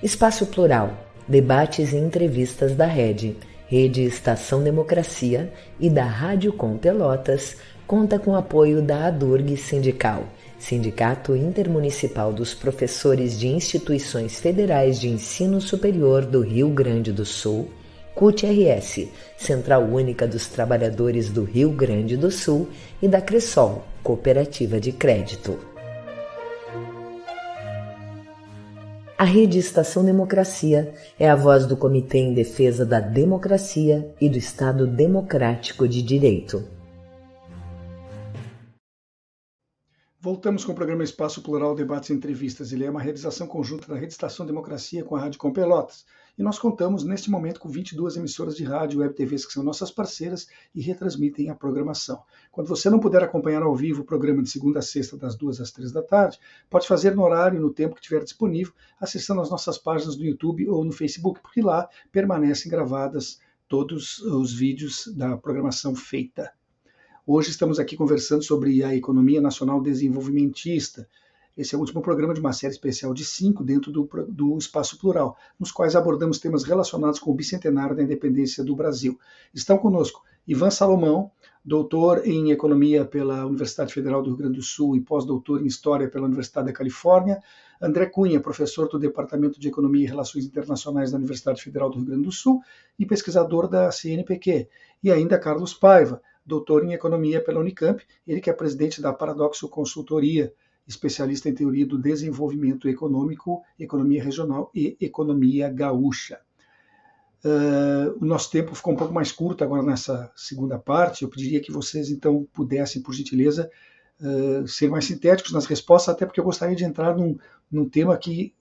Espaço Plural, debates e entrevistas da Rede, Rede Estação Democracia e da Rádio Com Pelotas, conta com apoio da ADURG Sindical, Sindicato Intermunicipal dos Professores de Instituições Federais de Ensino Superior do Rio Grande do Sul, CUT-RS, Central Única dos Trabalhadores do Rio Grande do Sul, e da Cressol, Cooperativa de Crédito. A Rede Estação Democracia é a voz do Comitê em Defesa da Democracia e do Estado Democrático de Direito. Voltamos com o programa Espaço Plural Debates e Entrevistas. Ele é uma realização conjunta da Rede Estação Democracia com a Rádio Com Pelotas. E nós contamos, neste momento, com 22 emissoras de rádio e web TVs que são nossas parceiras e retransmitem a programação. Quando você não puder acompanhar ao vivo o programa de segunda a sexta, das duas às três da tarde, pode fazer no horário e no tempo que tiver disponível, acessando as nossas páginas do YouTube ou no Facebook, porque lá permanecem gravadas todos os vídeos da programação feita. Hoje estamos aqui conversando sobre a economia nacional desenvolvimentista. Esse é o último programa de uma série especial de cinco dentro do, do Espaço Plural, nos quais abordamos temas relacionados com o bicentenário da independência do Brasil. Estão conosco Ivan Salomão, doutor em Economia pela Universidade Federal do Rio Grande do Sul e pós-doutor em História pela Universidade da Califórnia, André Cunha, professor do Departamento de Economia e Relações Internacionais da Universidade Federal do Rio Grande do Sul e pesquisador da CNPq, e ainda Carlos Paiva, doutor em economia pela Unicamp, ele que é presidente da Paradoxo Consultoria, especialista em teoria do desenvolvimento econômico, economia regional e economia gaúcha. Uh, o nosso tempo ficou um pouco mais curto agora nessa segunda parte. Eu pediria que vocês, então, pudessem, por gentileza, uh, ser mais sintéticos nas respostas, até porque eu gostaria de entrar num, num tema que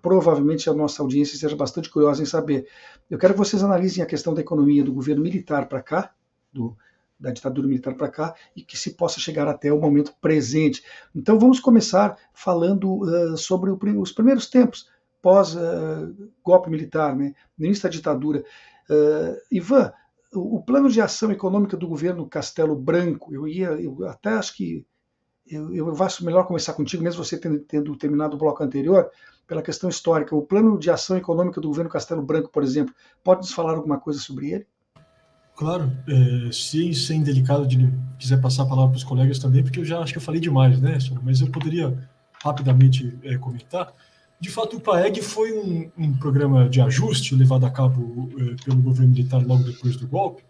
provavelmente a nossa audiência esteja bastante curiosa em saber. Eu quero que vocês analisem a questão da economia do governo militar para cá, do, da ditadura militar para cá, e que se possa chegar até o momento presente. Então vamos começar falando uh, sobre o, os primeiros tempos pós-golpe uh, militar, né, no início da ditadura. Uh, Ivan, o, o, plano de ação econômica do governo Castelo Branco, eu ia, eu até acho que eu, eu acho melhor começar contigo, mesmo você tendo, tendo terminado o bloco anterior, pela questão histórica. O plano de ação econômica do governo Castelo Branco, por exemplo, pode nos falar alguma coisa sobre ele? Claro, é, se sem delicado de quiser passar a palavra para os colegas também, porque eu já acho que eu falei demais, né, mas eu poderia rapidamente é, comentar. De fato, o PAEG foi um, um, programa de ajuste levado a cabo é, pelo governo militar logo depois do golpe,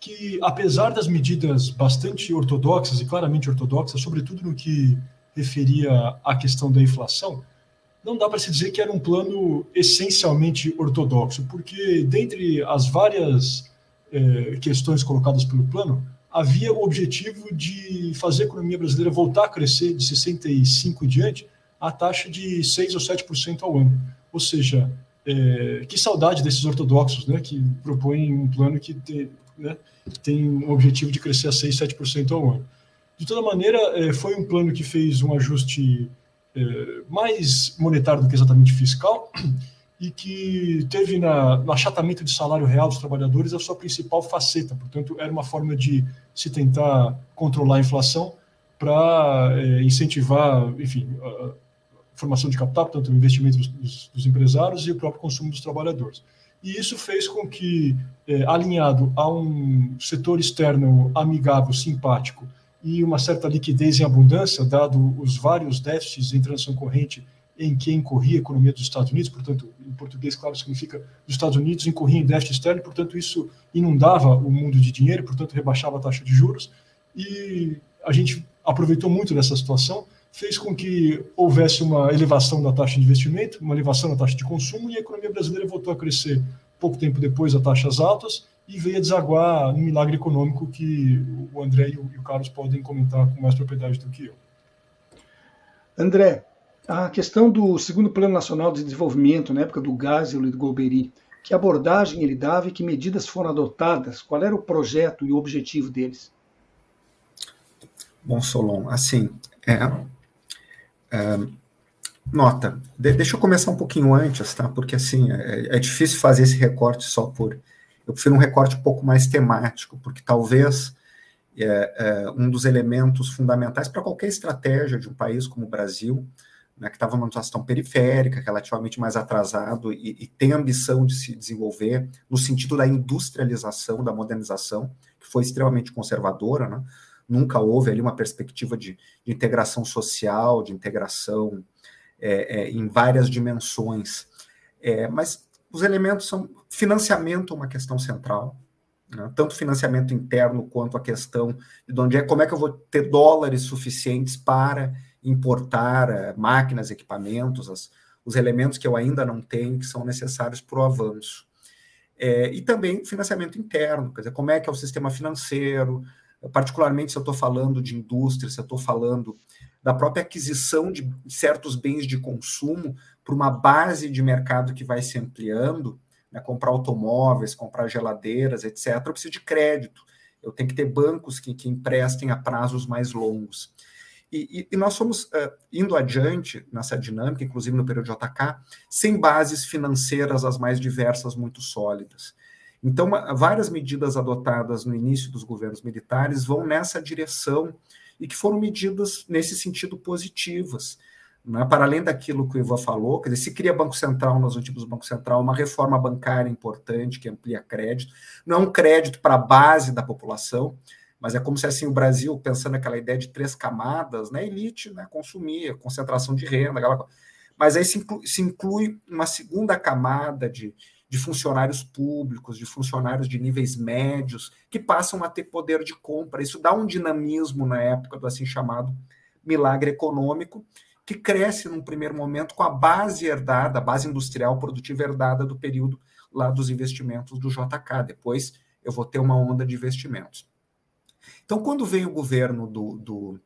que, apesar das medidas bastante ortodoxas e claramente ortodoxas, sobretudo no que referia à questão da inflação, não dá para se dizer que era um plano essencialmente ortodoxo, porque dentre as várias eh, questões colocadas pelo plano, havia o objetivo de fazer a economia brasileira voltar a crescer de 65 em diante a taxa de 6 ou 7% ao ano. Ou seja, eh, que saudade desses ortodoxos, né, que propõem um plano que te, né, tem um objetivo de crescer a 6, 7% ao ano. De toda maneira, eh, foi um plano que fez um ajuste é, mais monetário do que exatamente fiscal, e que teve na, no achatamento de salário real dos trabalhadores a sua principal faceta. Portanto, era uma forma de se tentar controlar a inflação para é, incentivar, enfim, a formação de capital, portanto, o investimento dos, dos, dos, empresários e o próprio consumo dos trabalhadores. E isso fez com que, é, alinhado a um setor externo amigável, simpático, e uma certa liquidez em abundância, dado os vários déficits em transação corrente em que incorria a economia dos Estados Unidos, portanto, em português, claro, significa os Estados Unidos incorria em déficit externo, portanto, isso inundava o mundo de dinheiro, portanto, rebaixava a taxa de juros, e a gente aproveitou muito dessa situação, fez com que houvesse uma elevação da taxa de investimento, uma elevação da taxa de consumo, e a economia brasileira voltou a crescer pouco tempo depois a taxas altas, e veio a desaguar no milagre econômico que o André e o, Carlos podem comentar com mais propriedade do que eu. André, a questão do segundo Plano Nacional de Desenvolvimento, na época do Geisel e do Golbery, que abordagem ele dava e que medidas foram adotadas? Qual era o projeto e o objetivo deles? Bom, Solon, assim, é, é, nota, de, deixa eu começar um pouquinho antes, tá? Porque assim é, é difícil fazer esse recorte só por eu prefiro um recorte um pouco mais temático, porque talvez é, é, um dos elementos fundamentais para qualquer estratégia de um país como o Brasil, né, que estava numa situação periférica, relativamente mais atrasado e, e, tem ambição de se desenvolver no sentido da industrialização, da modernização, que foi extremamente conservadora, né? nunca houve ali uma perspectiva de, de integração social, de integração é, é em várias dimensões. É, mas os elementos são financiamento é uma questão central, né? tanto financiamento interno quanto a questão de onde é, como é que eu vou ter dólares suficientes para importar uh, máquinas, equipamentos, as, os elementos que eu ainda não tenho que são necessários para o avanço. É, e também financiamento interno, quer dizer, como é que é o sistema financeiro, particularmente se eu estou falando de indústria, se eu estou falando da própria aquisição de certos bens de consumo para uma base de mercado que vai se ampliando, né, comprar automóveis, comprar geladeiras, etc., eu preciso de crédito. Eu tenho que ter bancos que, que emprestem a prazos mais longos. E, e, nós fomos uh, indo adiante nessa dinâmica, inclusive no período de JK, sem bases financeiras as mais diversas muito sólidas. Então, várias medidas adotadas no início dos governos militares vão nessa direção e que foram medidas nesse sentido positivas. Né? Para além daquilo que o Ivan falou, quer dizer, se cria Banco Central nos últimos Banco Central, uma reforma bancária importante que amplia crédito, não é um crédito para a base da população, mas é como se assim o Brasil, pensando naquela ideia de três camadas, né, elite, né, consumia, concentração de renda, aquela... mas aí se inclui, se inclui uma segunda camada de, de funcionários públicos, de funcionários de níveis médios, que passam a ter poder de compra. Isso dá um dinamismo na época do assim chamado milagre econômico, que cresce num primeiro momento com a base herdada, a base industrial produtiva herdada do período lá dos investimentos do JK. Depois eu vou ter uma onda de investimentos. Então, quando vem o governo do, do,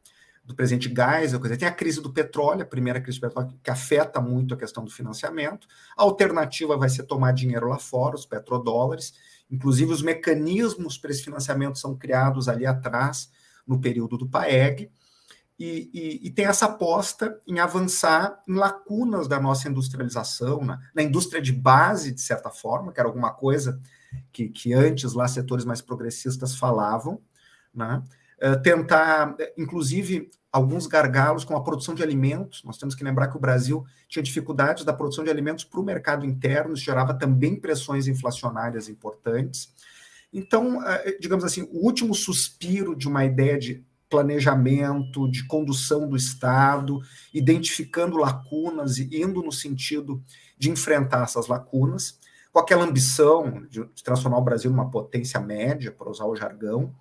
do presidente Geisel, dizer, tem a crise do petróleo, a primeira crise do petróleo, que afeta muito a questão do financiamento. A alternativa vai ser tomar dinheiro lá fora, os petrodólares. Inclusive, os mecanismos para esse financiamento são criados ali atrás, no período do PAEG. E, e, e, tem essa aposta em avançar em lacunas da nossa industrialização, na, indústria de base, de certa forma, que era alguma coisa que, que antes lá setores mais progressistas falavam, né? Uh, tentar, inclusive, alguns gargalos com a produção de alimentos. Nós temos que lembrar que o Brasil tinha dificuldades da produção de alimentos para o mercado interno, isso gerava também pressões inflacionárias importantes. Então, uh, digamos assim, o último suspiro de uma ideia de planejamento, de condução do Estado, identificando lacunas e indo no sentido de enfrentar essas lacunas, com aquela ambição de transformar o Brasil numa potência média, para usar o jargão,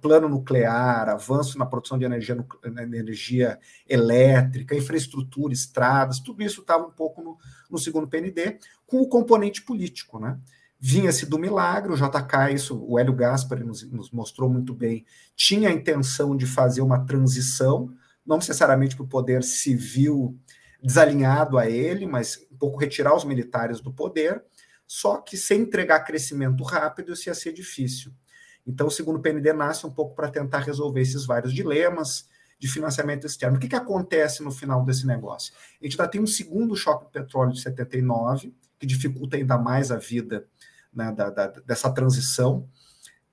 plano nuclear, avanço na produção de energia, energia elétrica, infraestrutura, estradas, tudo isso estava um pouco no, no segundo PND, com o componente político, né? vinha-se do milagre, o JK, isso o Hélio Gaspari nos, nos, mostrou muito bem, tinha a intenção de fazer uma transição, não necessariamente para o poder civil desalinhado a ele, mas um pouco retirar os militares do poder, só que sem entregar crescimento rápido isso ia ser difícil. Então, o segundo PND nasce um pouco para tentar resolver esses vários dilemas de financiamento externo. O que, que acontece no final desse negócio? A gente ainda tem um segundo choque do petróleo de 79, que dificulta ainda mais a vida né, da, da, dessa transição,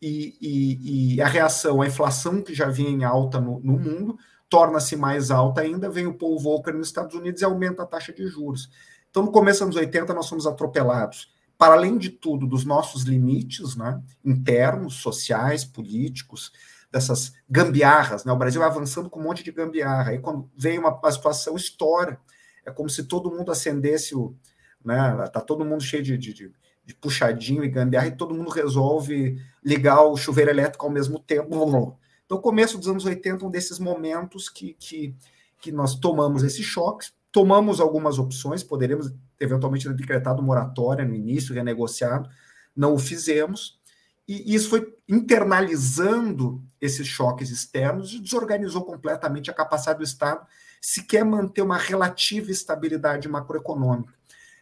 e, e, e, a reação, a inflação que já vinha em alta no, no mundo, torna-se mais alta ainda, vem o Paul Volcker nos Estados Unidos e aumenta a taxa de juros. Então, no começo dos anos 80, nós fomos atropelados, para além de tudo, dos nossos limites né, internos, sociais, políticos, dessas gambiarras. Né? O Brasil avançando com um monte de gambiarra. Aí, quando vem uma, uma situação, estoura. É como se todo mundo acendesse o. Né, tá todo mundo cheio de, de, de de puxadinho e gambiarra, e todo mundo resolve ligar o chuveiro elétrico ao mesmo tempo. Então, começo dos anos 80, um desses momentos que, que, que nós tomamos esses choques, tomamos algumas opções, poderíamos eventualmente ter decretado moratória no início, renegociado, não o fizemos, e isso foi internalizando esses choques externos e desorganizou completamente a capacidade do Estado se quer manter uma relativa estabilidade macroeconômica.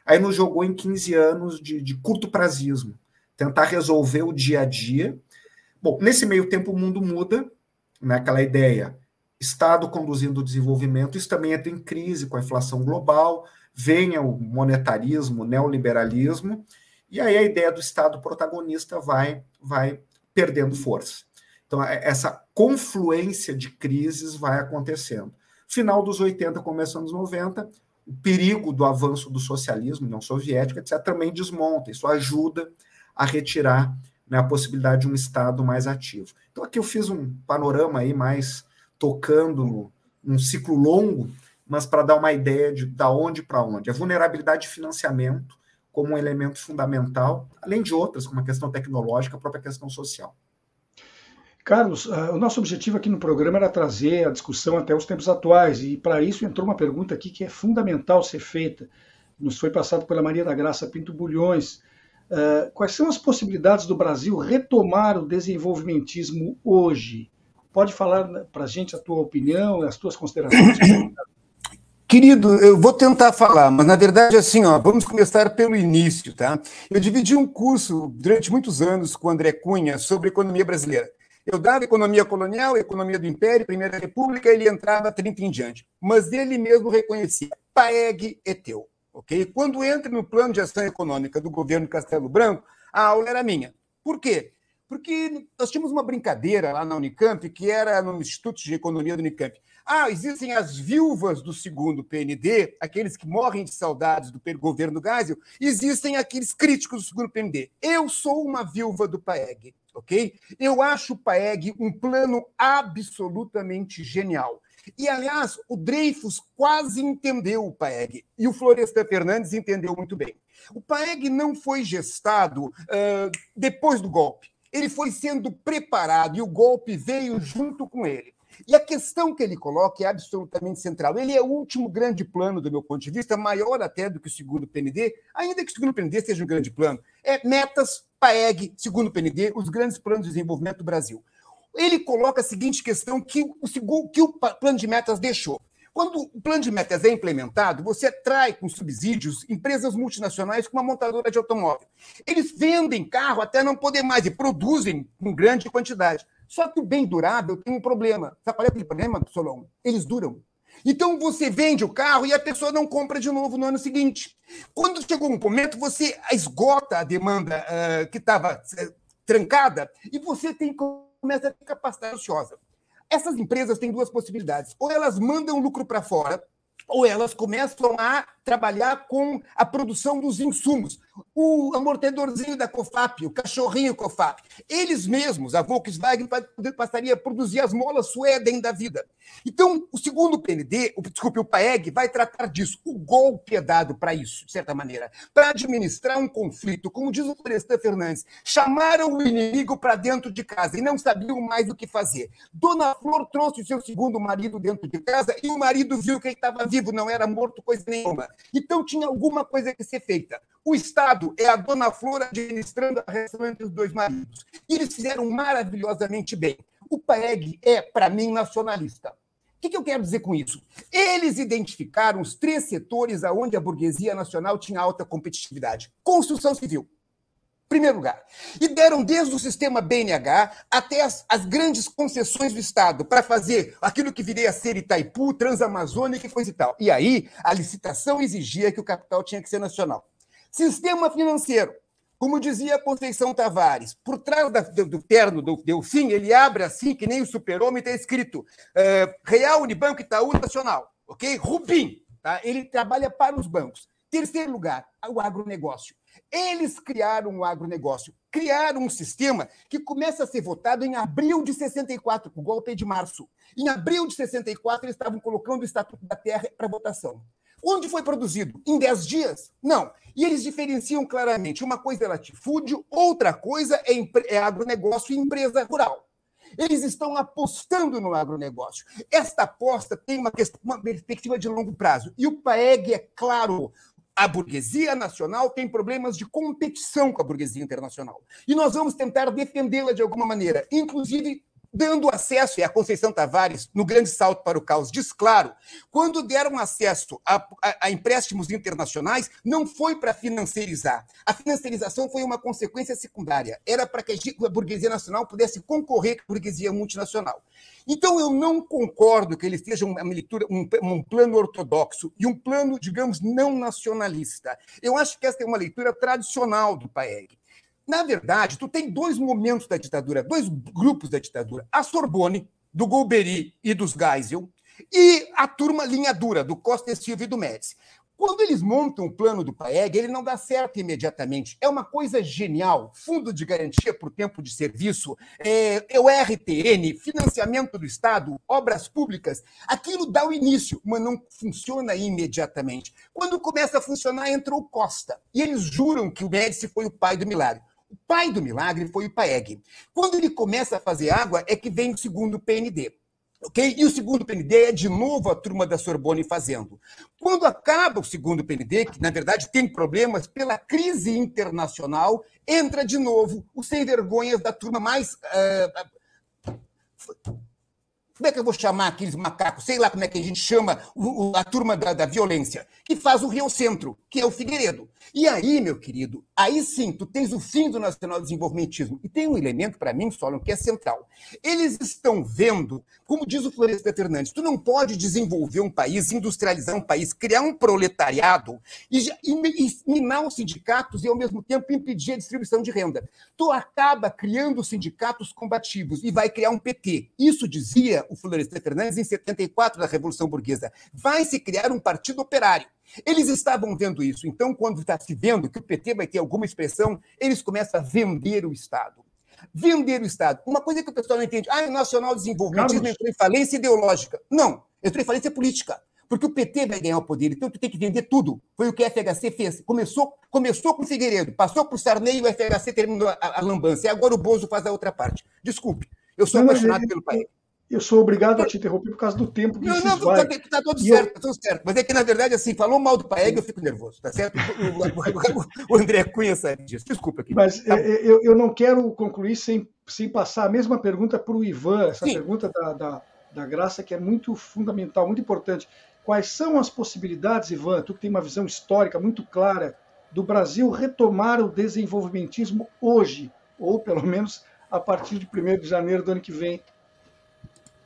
Aí nos jogou em 15 anos de, de curto prazismo, tentar resolver o dia a dia. Bom, nesse meio tempo o mundo muda, né, aquela ideia, Estado conduzindo o desenvolvimento, isso também entra em crise com a inflação global, venha o monetarismo, o neoliberalismo, e aí a ideia do Estado protagonista vai, vai perdendo força. Então, é, essa confluência de crises vai acontecendo. Final dos 80, começo dos 90, o perigo do avanço do socialismo, União Soviética, etc., também desmonta. Isso ajuda a retirar né, a possibilidade de um Estado mais ativo. Então, aqui eu fiz um panorama aí mais tocando num ciclo longo, mas para dar uma ideia de da onde para onde. A vulnerabilidade de financiamento como um elemento fundamental, além de outras, como a questão tecnológica, a própria questão social. Carlos, uh, o nosso objetivo aqui no programa era trazer a discussão até os tempos atuais, e para isso entrou uma pergunta aqui que é fundamental ser feita. Nos foi passado pela Maria da Graça Pinto Bulhões. Uh, quais são as possibilidades do Brasil retomar o desenvolvimentismo hoje? Pode falar para a gente a tua opinião, as tuas considerações? Querido, eu vou tentar falar, mas na verdade, assim, ó, vamos começar pelo início, tá? Eu dividi um curso durante muitos anos com o André Cunha sobre economia brasileira. Eu dava economia colonial, economia do Império, Primeira República, ele entrava 30 em diante. Mas ele mesmo reconhecia: PAEG é teu. ok? Quando entra no plano de ação econômica do governo Castelo Branco, a aula era minha. Por quê? Porque nós tínhamos uma brincadeira lá na Unicamp, que era no Instituto de Economia do Unicamp. Ah, existem as viúvas do segundo PND, aqueles que morrem de saudades do governo Geisel, existem aqueles críticos do segundo PND. Eu sou uma viúva do PAEG ok? Eu acho o PAEG um plano absolutamente genial. E, aliás, o Dreyfus quase entendeu o PAEG, e o Florestan Fernandes entendeu muito bem. O PAEG não foi gestado uh, depois do golpe. Ele foi sendo preparado e o golpe veio junto com ele. E a questão que ele coloca é absolutamente central. Ele é o último grande plano, do meu ponto de vista, maior até do que o segundo PND, ainda que o segundo PND seja um grande plano. É metas, PAEG, segundo PND, os grandes planos de desenvolvimento do Brasil. Ele coloca a seguinte questão que o, que o plano de metas deixou. Quando o plano de metas é implementado, você atrai com subsídios empresas multinacionais como a montadora de automóvel. Eles vendem carro até não poder mais e produzem com grande quantidade. Só que o bem durável tem um problema. Sabe qual é problema, Solon? Eles duram. Então você vende o carro e a pessoa não compra de novo no ano seguinte. Quando chegou um momento, você esgota a demanda uh, que estava uh, trancada e você tem começa a ter capacidade ociosa. Essas empresas têm duas possibilidades. Ou elas mandam lucro para fora, ou elas começam a trabalhar com a produção dos insumos. O amortecedorzinho da COFAP, o cachorrinho COFAP. Eles mesmos, a Volkswagen, passaria a produzir as molas Sweden da vida. Então, o segundo PND, o, desculpe, o PAEG, vai tratar disso. O golpe é dado para isso, de certa maneira, para administrar um conflito. Como diz o Florestan Fernandes, chamaram o inimigo para dentro de casa e não sabiam mais o que fazer. Dona Flor trouxe o seu segundo marido dentro de casa e o marido viu que ele estava vivo, não era morto coisa nenhuma. Então tinha alguma coisa que ser feita. O Estado é a dona Flor administrando a relação entre os dois maridos. E eles fizeram maravilhosamente bem. O PAEG é, para mim, nacionalista. O que, eu quero dizer com isso? Eles identificaram os três setores onde a burguesia nacional tinha alta competitividade: construção civil, primeiro lugar. E deram desde o sistema BNH até as, as grandes concessões do Estado para fazer aquilo que viria a ser Itaipu, Transamazônica e coisa e tal. E aí, a licitação exigia que o capital tinha que ser nacional. Sistema financeiro. Como dizia Conceição Tavares, por trás da, do, do, terno do Delfim, ele abre assim, que nem o super-homem, está escrito uh, Real Unibanco Itaú Nacional, ok? Rubim, tá? ele trabalha para os bancos. Terceiro lugar, o agronegócio. Eles criaram o agronegócio, criaram um sistema que começa a ser votado em abril de 64, com o golpe de março. Em abril de 64, eles estavam colocando o Estatuto da Terra para votação. Onde foi produzido? Em 10 dias? Não. E eles diferenciam claramente. Uma coisa é latifúndio, outra coisa é, é agronegócio e empresa rural. Eles estão apostando no agronegócio. Esta aposta tem uma, questão, uma perspectiva de longo prazo. E o PAEG é claro a burguesia nacional tem problemas de competição com a burguesia internacional. E nós vamos tentar defendê-la de alguma maneira, inclusive dando acesso, e a Conceição Tavares, no Grande Salto para o Caos, diz claro, quando deram acesso a, a, a empréstimos internacionais, não foi para financiarizar. A financiarização foi uma consequência secundária. Era para que a burguesia nacional pudesse concorrer com a burguesia multinacional. Então, eu não concordo que ele seja uma leitura, um, um plano ortodoxo e um plano, digamos, não nacionalista. Eu acho que essa é uma leitura tradicional do PAEG. Na verdade, tu tem dois momentos da ditadura, dois grupos da ditadura. A Sorbonne, do Golbery e dos Geisel, e a turma linha dura, do Costa Silva e do Médici. Quando eles montam o plano do PAEG, ele não dá certo imediatamente. É uma coisa genial. Fundo de garantia por tempo de serviço, é, é o RTN, financiamento do Estado, obras públicas. Aquilo dá o início, mas não funciona imediatamente. Quando começa a funcionar, entra o Costa. E eles juram que o Médici foi o pai do milagre. O pai do milagre foi o Paeg. Quando ele começa a fazer água, é que vem o segundo PND. Okay? E o segundo PND é de novo a turma da Sorbonne fazendo. Quando acaba o segundo PND, que na verdade tem problemas pela crise internacional, entra de novo o sem vergonhas da turma mais. Uh, como é que eu vou chamar aqueles macacos? Sei lá como é que a gente chama a turma da, da, violência, que faz o Rio Centro, que é o Figueiredo. E aí, meu querido, aí sim, tu tens o fim do nacional desenvolvimentismo. E tem um elemento, para mim, Solon, que é central. Eles estão vendo, como diz o Florestan Fernandes, tu não pode desenvolver um país, industrializar um país, criar um proletariado e, e, e minar os sindicatos e, ao mesmo tempo, impedir a distribuição de renda. Tu acaba criando sindicatos combativos e vai criar um PT. Isso dizia o Florestan Fernandes em 74 da Revolução Burguesa. Vai se criar um partido operário. Eles estavam vendo isso. Então, quando está se vendo que o PT vai ter alguma expressão, eles começam a vender o Estado. Vender o Estado. Uma coisa que o pessoal não entende. Ah, o nacional desenvolvimentismo entrou em falência ideológica. Não, entrou em falência política. Porque o PT vai ganhar o poder, então tu tem que vender tudo. Foi o que a FHC fez. Começou, começou com o Figueiredo, passou por Sarney e o FHC terminou a, a lambança. E agora o Bozo faz a outra parte. Desculpe, eu sou não, apaixonado pelo país. Eu sou obrigado a te interromper por causa do tempo que Não, não, vai. tá, tá tudo E certo, tá tudo certo. Mas é que, na verdade, assim, falou mal do Paeg, eu fico nervoso, tá certo? O, o- o André Cunha sabe disso. Desculpa aqui. Mas Tá é, é, eu, eu não quero concluir sem, sem passar a mesma pergunta para o Ivan, essa Sim. pergunta da, da, da Graça, que é muito fundamental, muito importante. Quais são as possibilidades, Ivan, tu que tem uma visão histórica muito clara, do Brasil retomar o desenvolvimentismo hoje, ou pelo menos a partir de 1 de janeiro do ano que vem?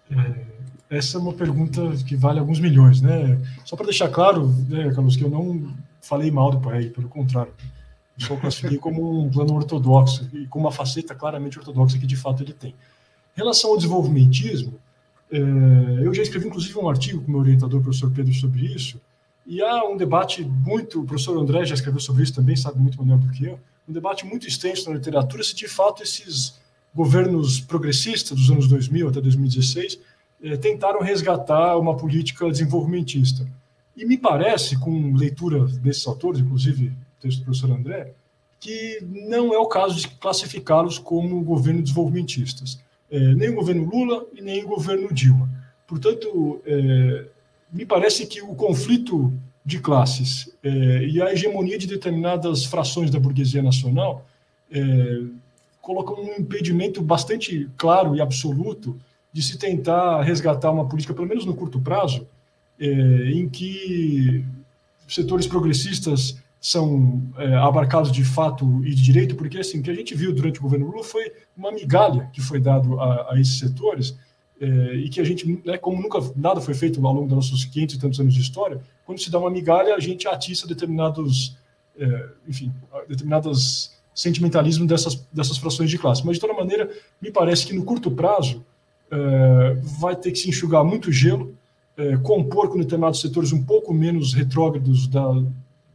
É, essa é uma pergunta que vale alguns milhões, né? Só para deixar claro, né, Carlos, que eu não falei mal do PAEG, pelo contrário. Eu só classifiquei como um plano ortodoxo e com uma faceta claramente ortodoxa que de fato ele tem. Em relação ao desenvolvimentismo, é, eu já escrevi inclusive um artigo com meu orientador, o professor Pedro, sobre isso, e há um debate muito, o professor André já escreveu sobre isso também, sabe muito melhor do que eu, um debate muito extenso na literatura se de fato esses governos progressistas dos anos 2000 até 2016 eh, tentaram resgatar uma política desenvolvimentista. E me parece, com leitura desses autores, inclusive o texto do professor André, que não é o caso de classificá-los como governo desenvolvimentistas. Eh, nem o governo Lula e nem o governo Dilma. Portanto, eh, me parece que o conflito de classes e a hegemonia de determinadas frações da burguesia nacional colocam um impedimento bastante claro e absoluto de se tentar resgatar uma política, pelo menos no curto prazo, eh, em que setores progressistas são eh, abarcados de fato e de direito, porque assim, o que a gente viu durante o governo Lula foi uma migalha que foi dado a, a esses setores, eh, e que a gente, né, como nunca nada foi feito ao longo dos nossos 500 e tantos anos de história, quando se dá uma migalha, a gente atiça determinados, eh, enfim, determinadas sentimentalismo dessas, dessas frações de classe. Mas, de toda maneira, me parece que no curto prazo eh, vai ter que se enxugar muito gelo, eh, compor com determinados setores um pouco menos retrógrados da,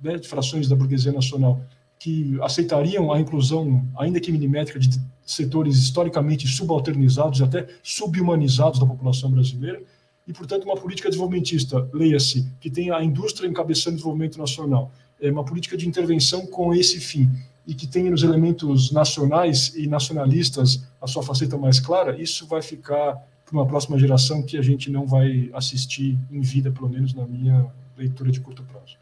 né, de frações da burguesia nacional que aceitariam a inclusão, ainda que milimétrica, de setores historicamente subalternizados e até subhumanizados da população brasileira, e, portanto, uma política desenvolvimentista, leia-se, que tenha a indústria encabeçando o desenvolvimento nacional, é uma política de intervenção com esse fim, e que tenha nos elementos nacionais e nacionalistas a sua faceta mais clara, isso vai ficar para uma próxima geração que a gente não vai assistir em vida, pelo menos na minha leitura de curto prazo.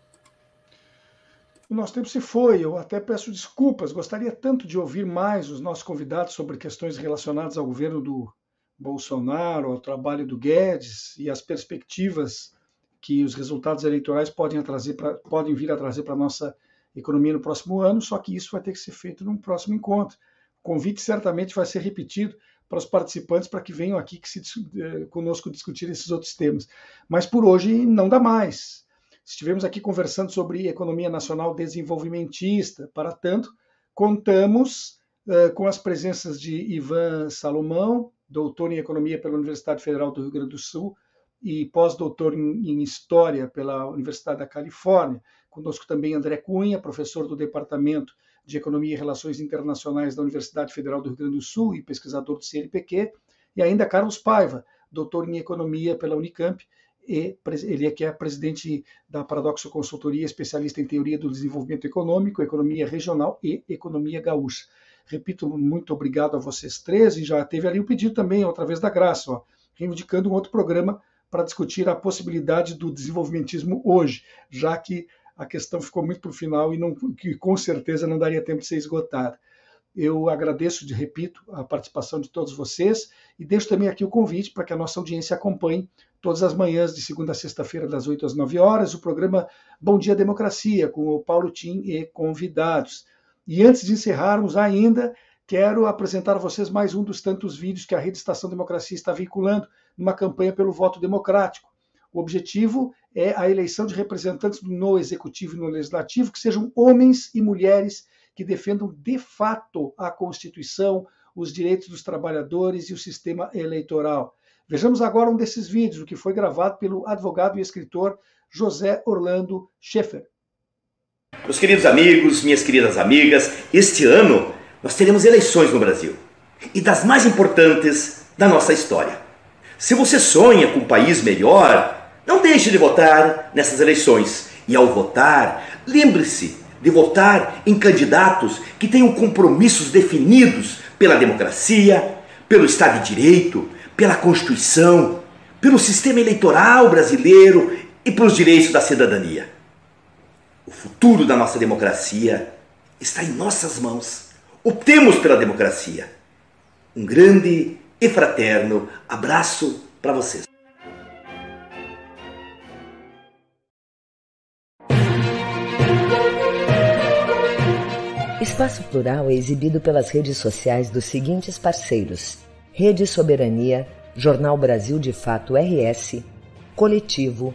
O nosso tempo se foi, eu até peço desculpas. Gostaria tanto de ouvir mais os nossos convidados sobre questões relacionadas ao governo do Bolsonaro, ao trabalho do Guedes e as perspectivas que os resultados eleitorais podem, trazer pra, podem vir a trazer para a nossa economia no próximo ano, só que isso vai ter que ser feito num próximo encontro. O convite certamente vai ser repetido para os participantes para que venham aqui que se, eh, conosco discutir esses outros temas. Mas por hoje não dá mais. Estivemos aqui conversando sobre economia nacional desenvolvimentista. Para tanto, contamos uh, com as presenças de Ivan Salomão, doutor em economia pela Universidade Federal do Rio Grande do Sul e pós-doutor em, história pela Universidade da Califórnia. Conosco também André Cunha, professor do Departamento de Economia e Relações Internacionais da Universidade Federal do Rio Grande do Sul e pesquisador do CNPq, e ainda Carlos Paiva, doutor em Economia pela Unicamp e ele é que é presidente da Paradoxo Consultoria, especialista em teoria do desenvolvimento econômico, economia regional e economia gaúcha. Repito, muito obrigado a vocês três, e já teve ali o pedido também, outra vez da Graça, ó, reivindicando um outro programa para discutir a possibilidade do desenvolvimentismo hoje, já que a questão ficou muito para o final e não, que com certeza não daria tempo de ser esgotada. Eu agradeço, de repito, a participação de todos vocês e deixo também aqui o convite para que a nossa audiência acompanhe todas as manhãs, de segunda a sexta-feira, das 8 às 9 horas, o programa Bom Dia Democracia, com o Paulo Tim e convidados. E antes de encerrarmos ainda, quero apresentar a vocês mais um dos tantos vídeos que a Rede Estação Democracia está vinculando numa campanha pelo voto democrático. O objetivo é a eleição de representantes no Executivo e no Legislativo que sejam homens e mulheres que defendam de fato a Constituição, os direitos dos trabalhadores e o sistema eleitoral. Vejamos agora um desses vídeos, o que foi gravado pelo advogado e escritor José Orlando Schaeffer. Meus queridos amigos, minhas queridas amigas, este ano nós teremos eleições no Brasil e das mais importantes da nossa história. Se você sonha com um país melhor, não deixe de votar nessas eleições. E ao votar, lembre-se de votar em candidatos que tenham compromissos definidos pela democracia, pelo Estado de Direito, pela Constituição, pelo sistema eleitoral brasileiro e pelos direitos da cidadania. O futuro da nossa democracia está em nossas mãos. Optemos pela democracia. Um grande e fraterno abraço para vocês. Espaço Plural é exibido pelas redes sociais dos seguintes parceiros: Rede Soberania, Jornal Brasil de Fato RS, Coletivo,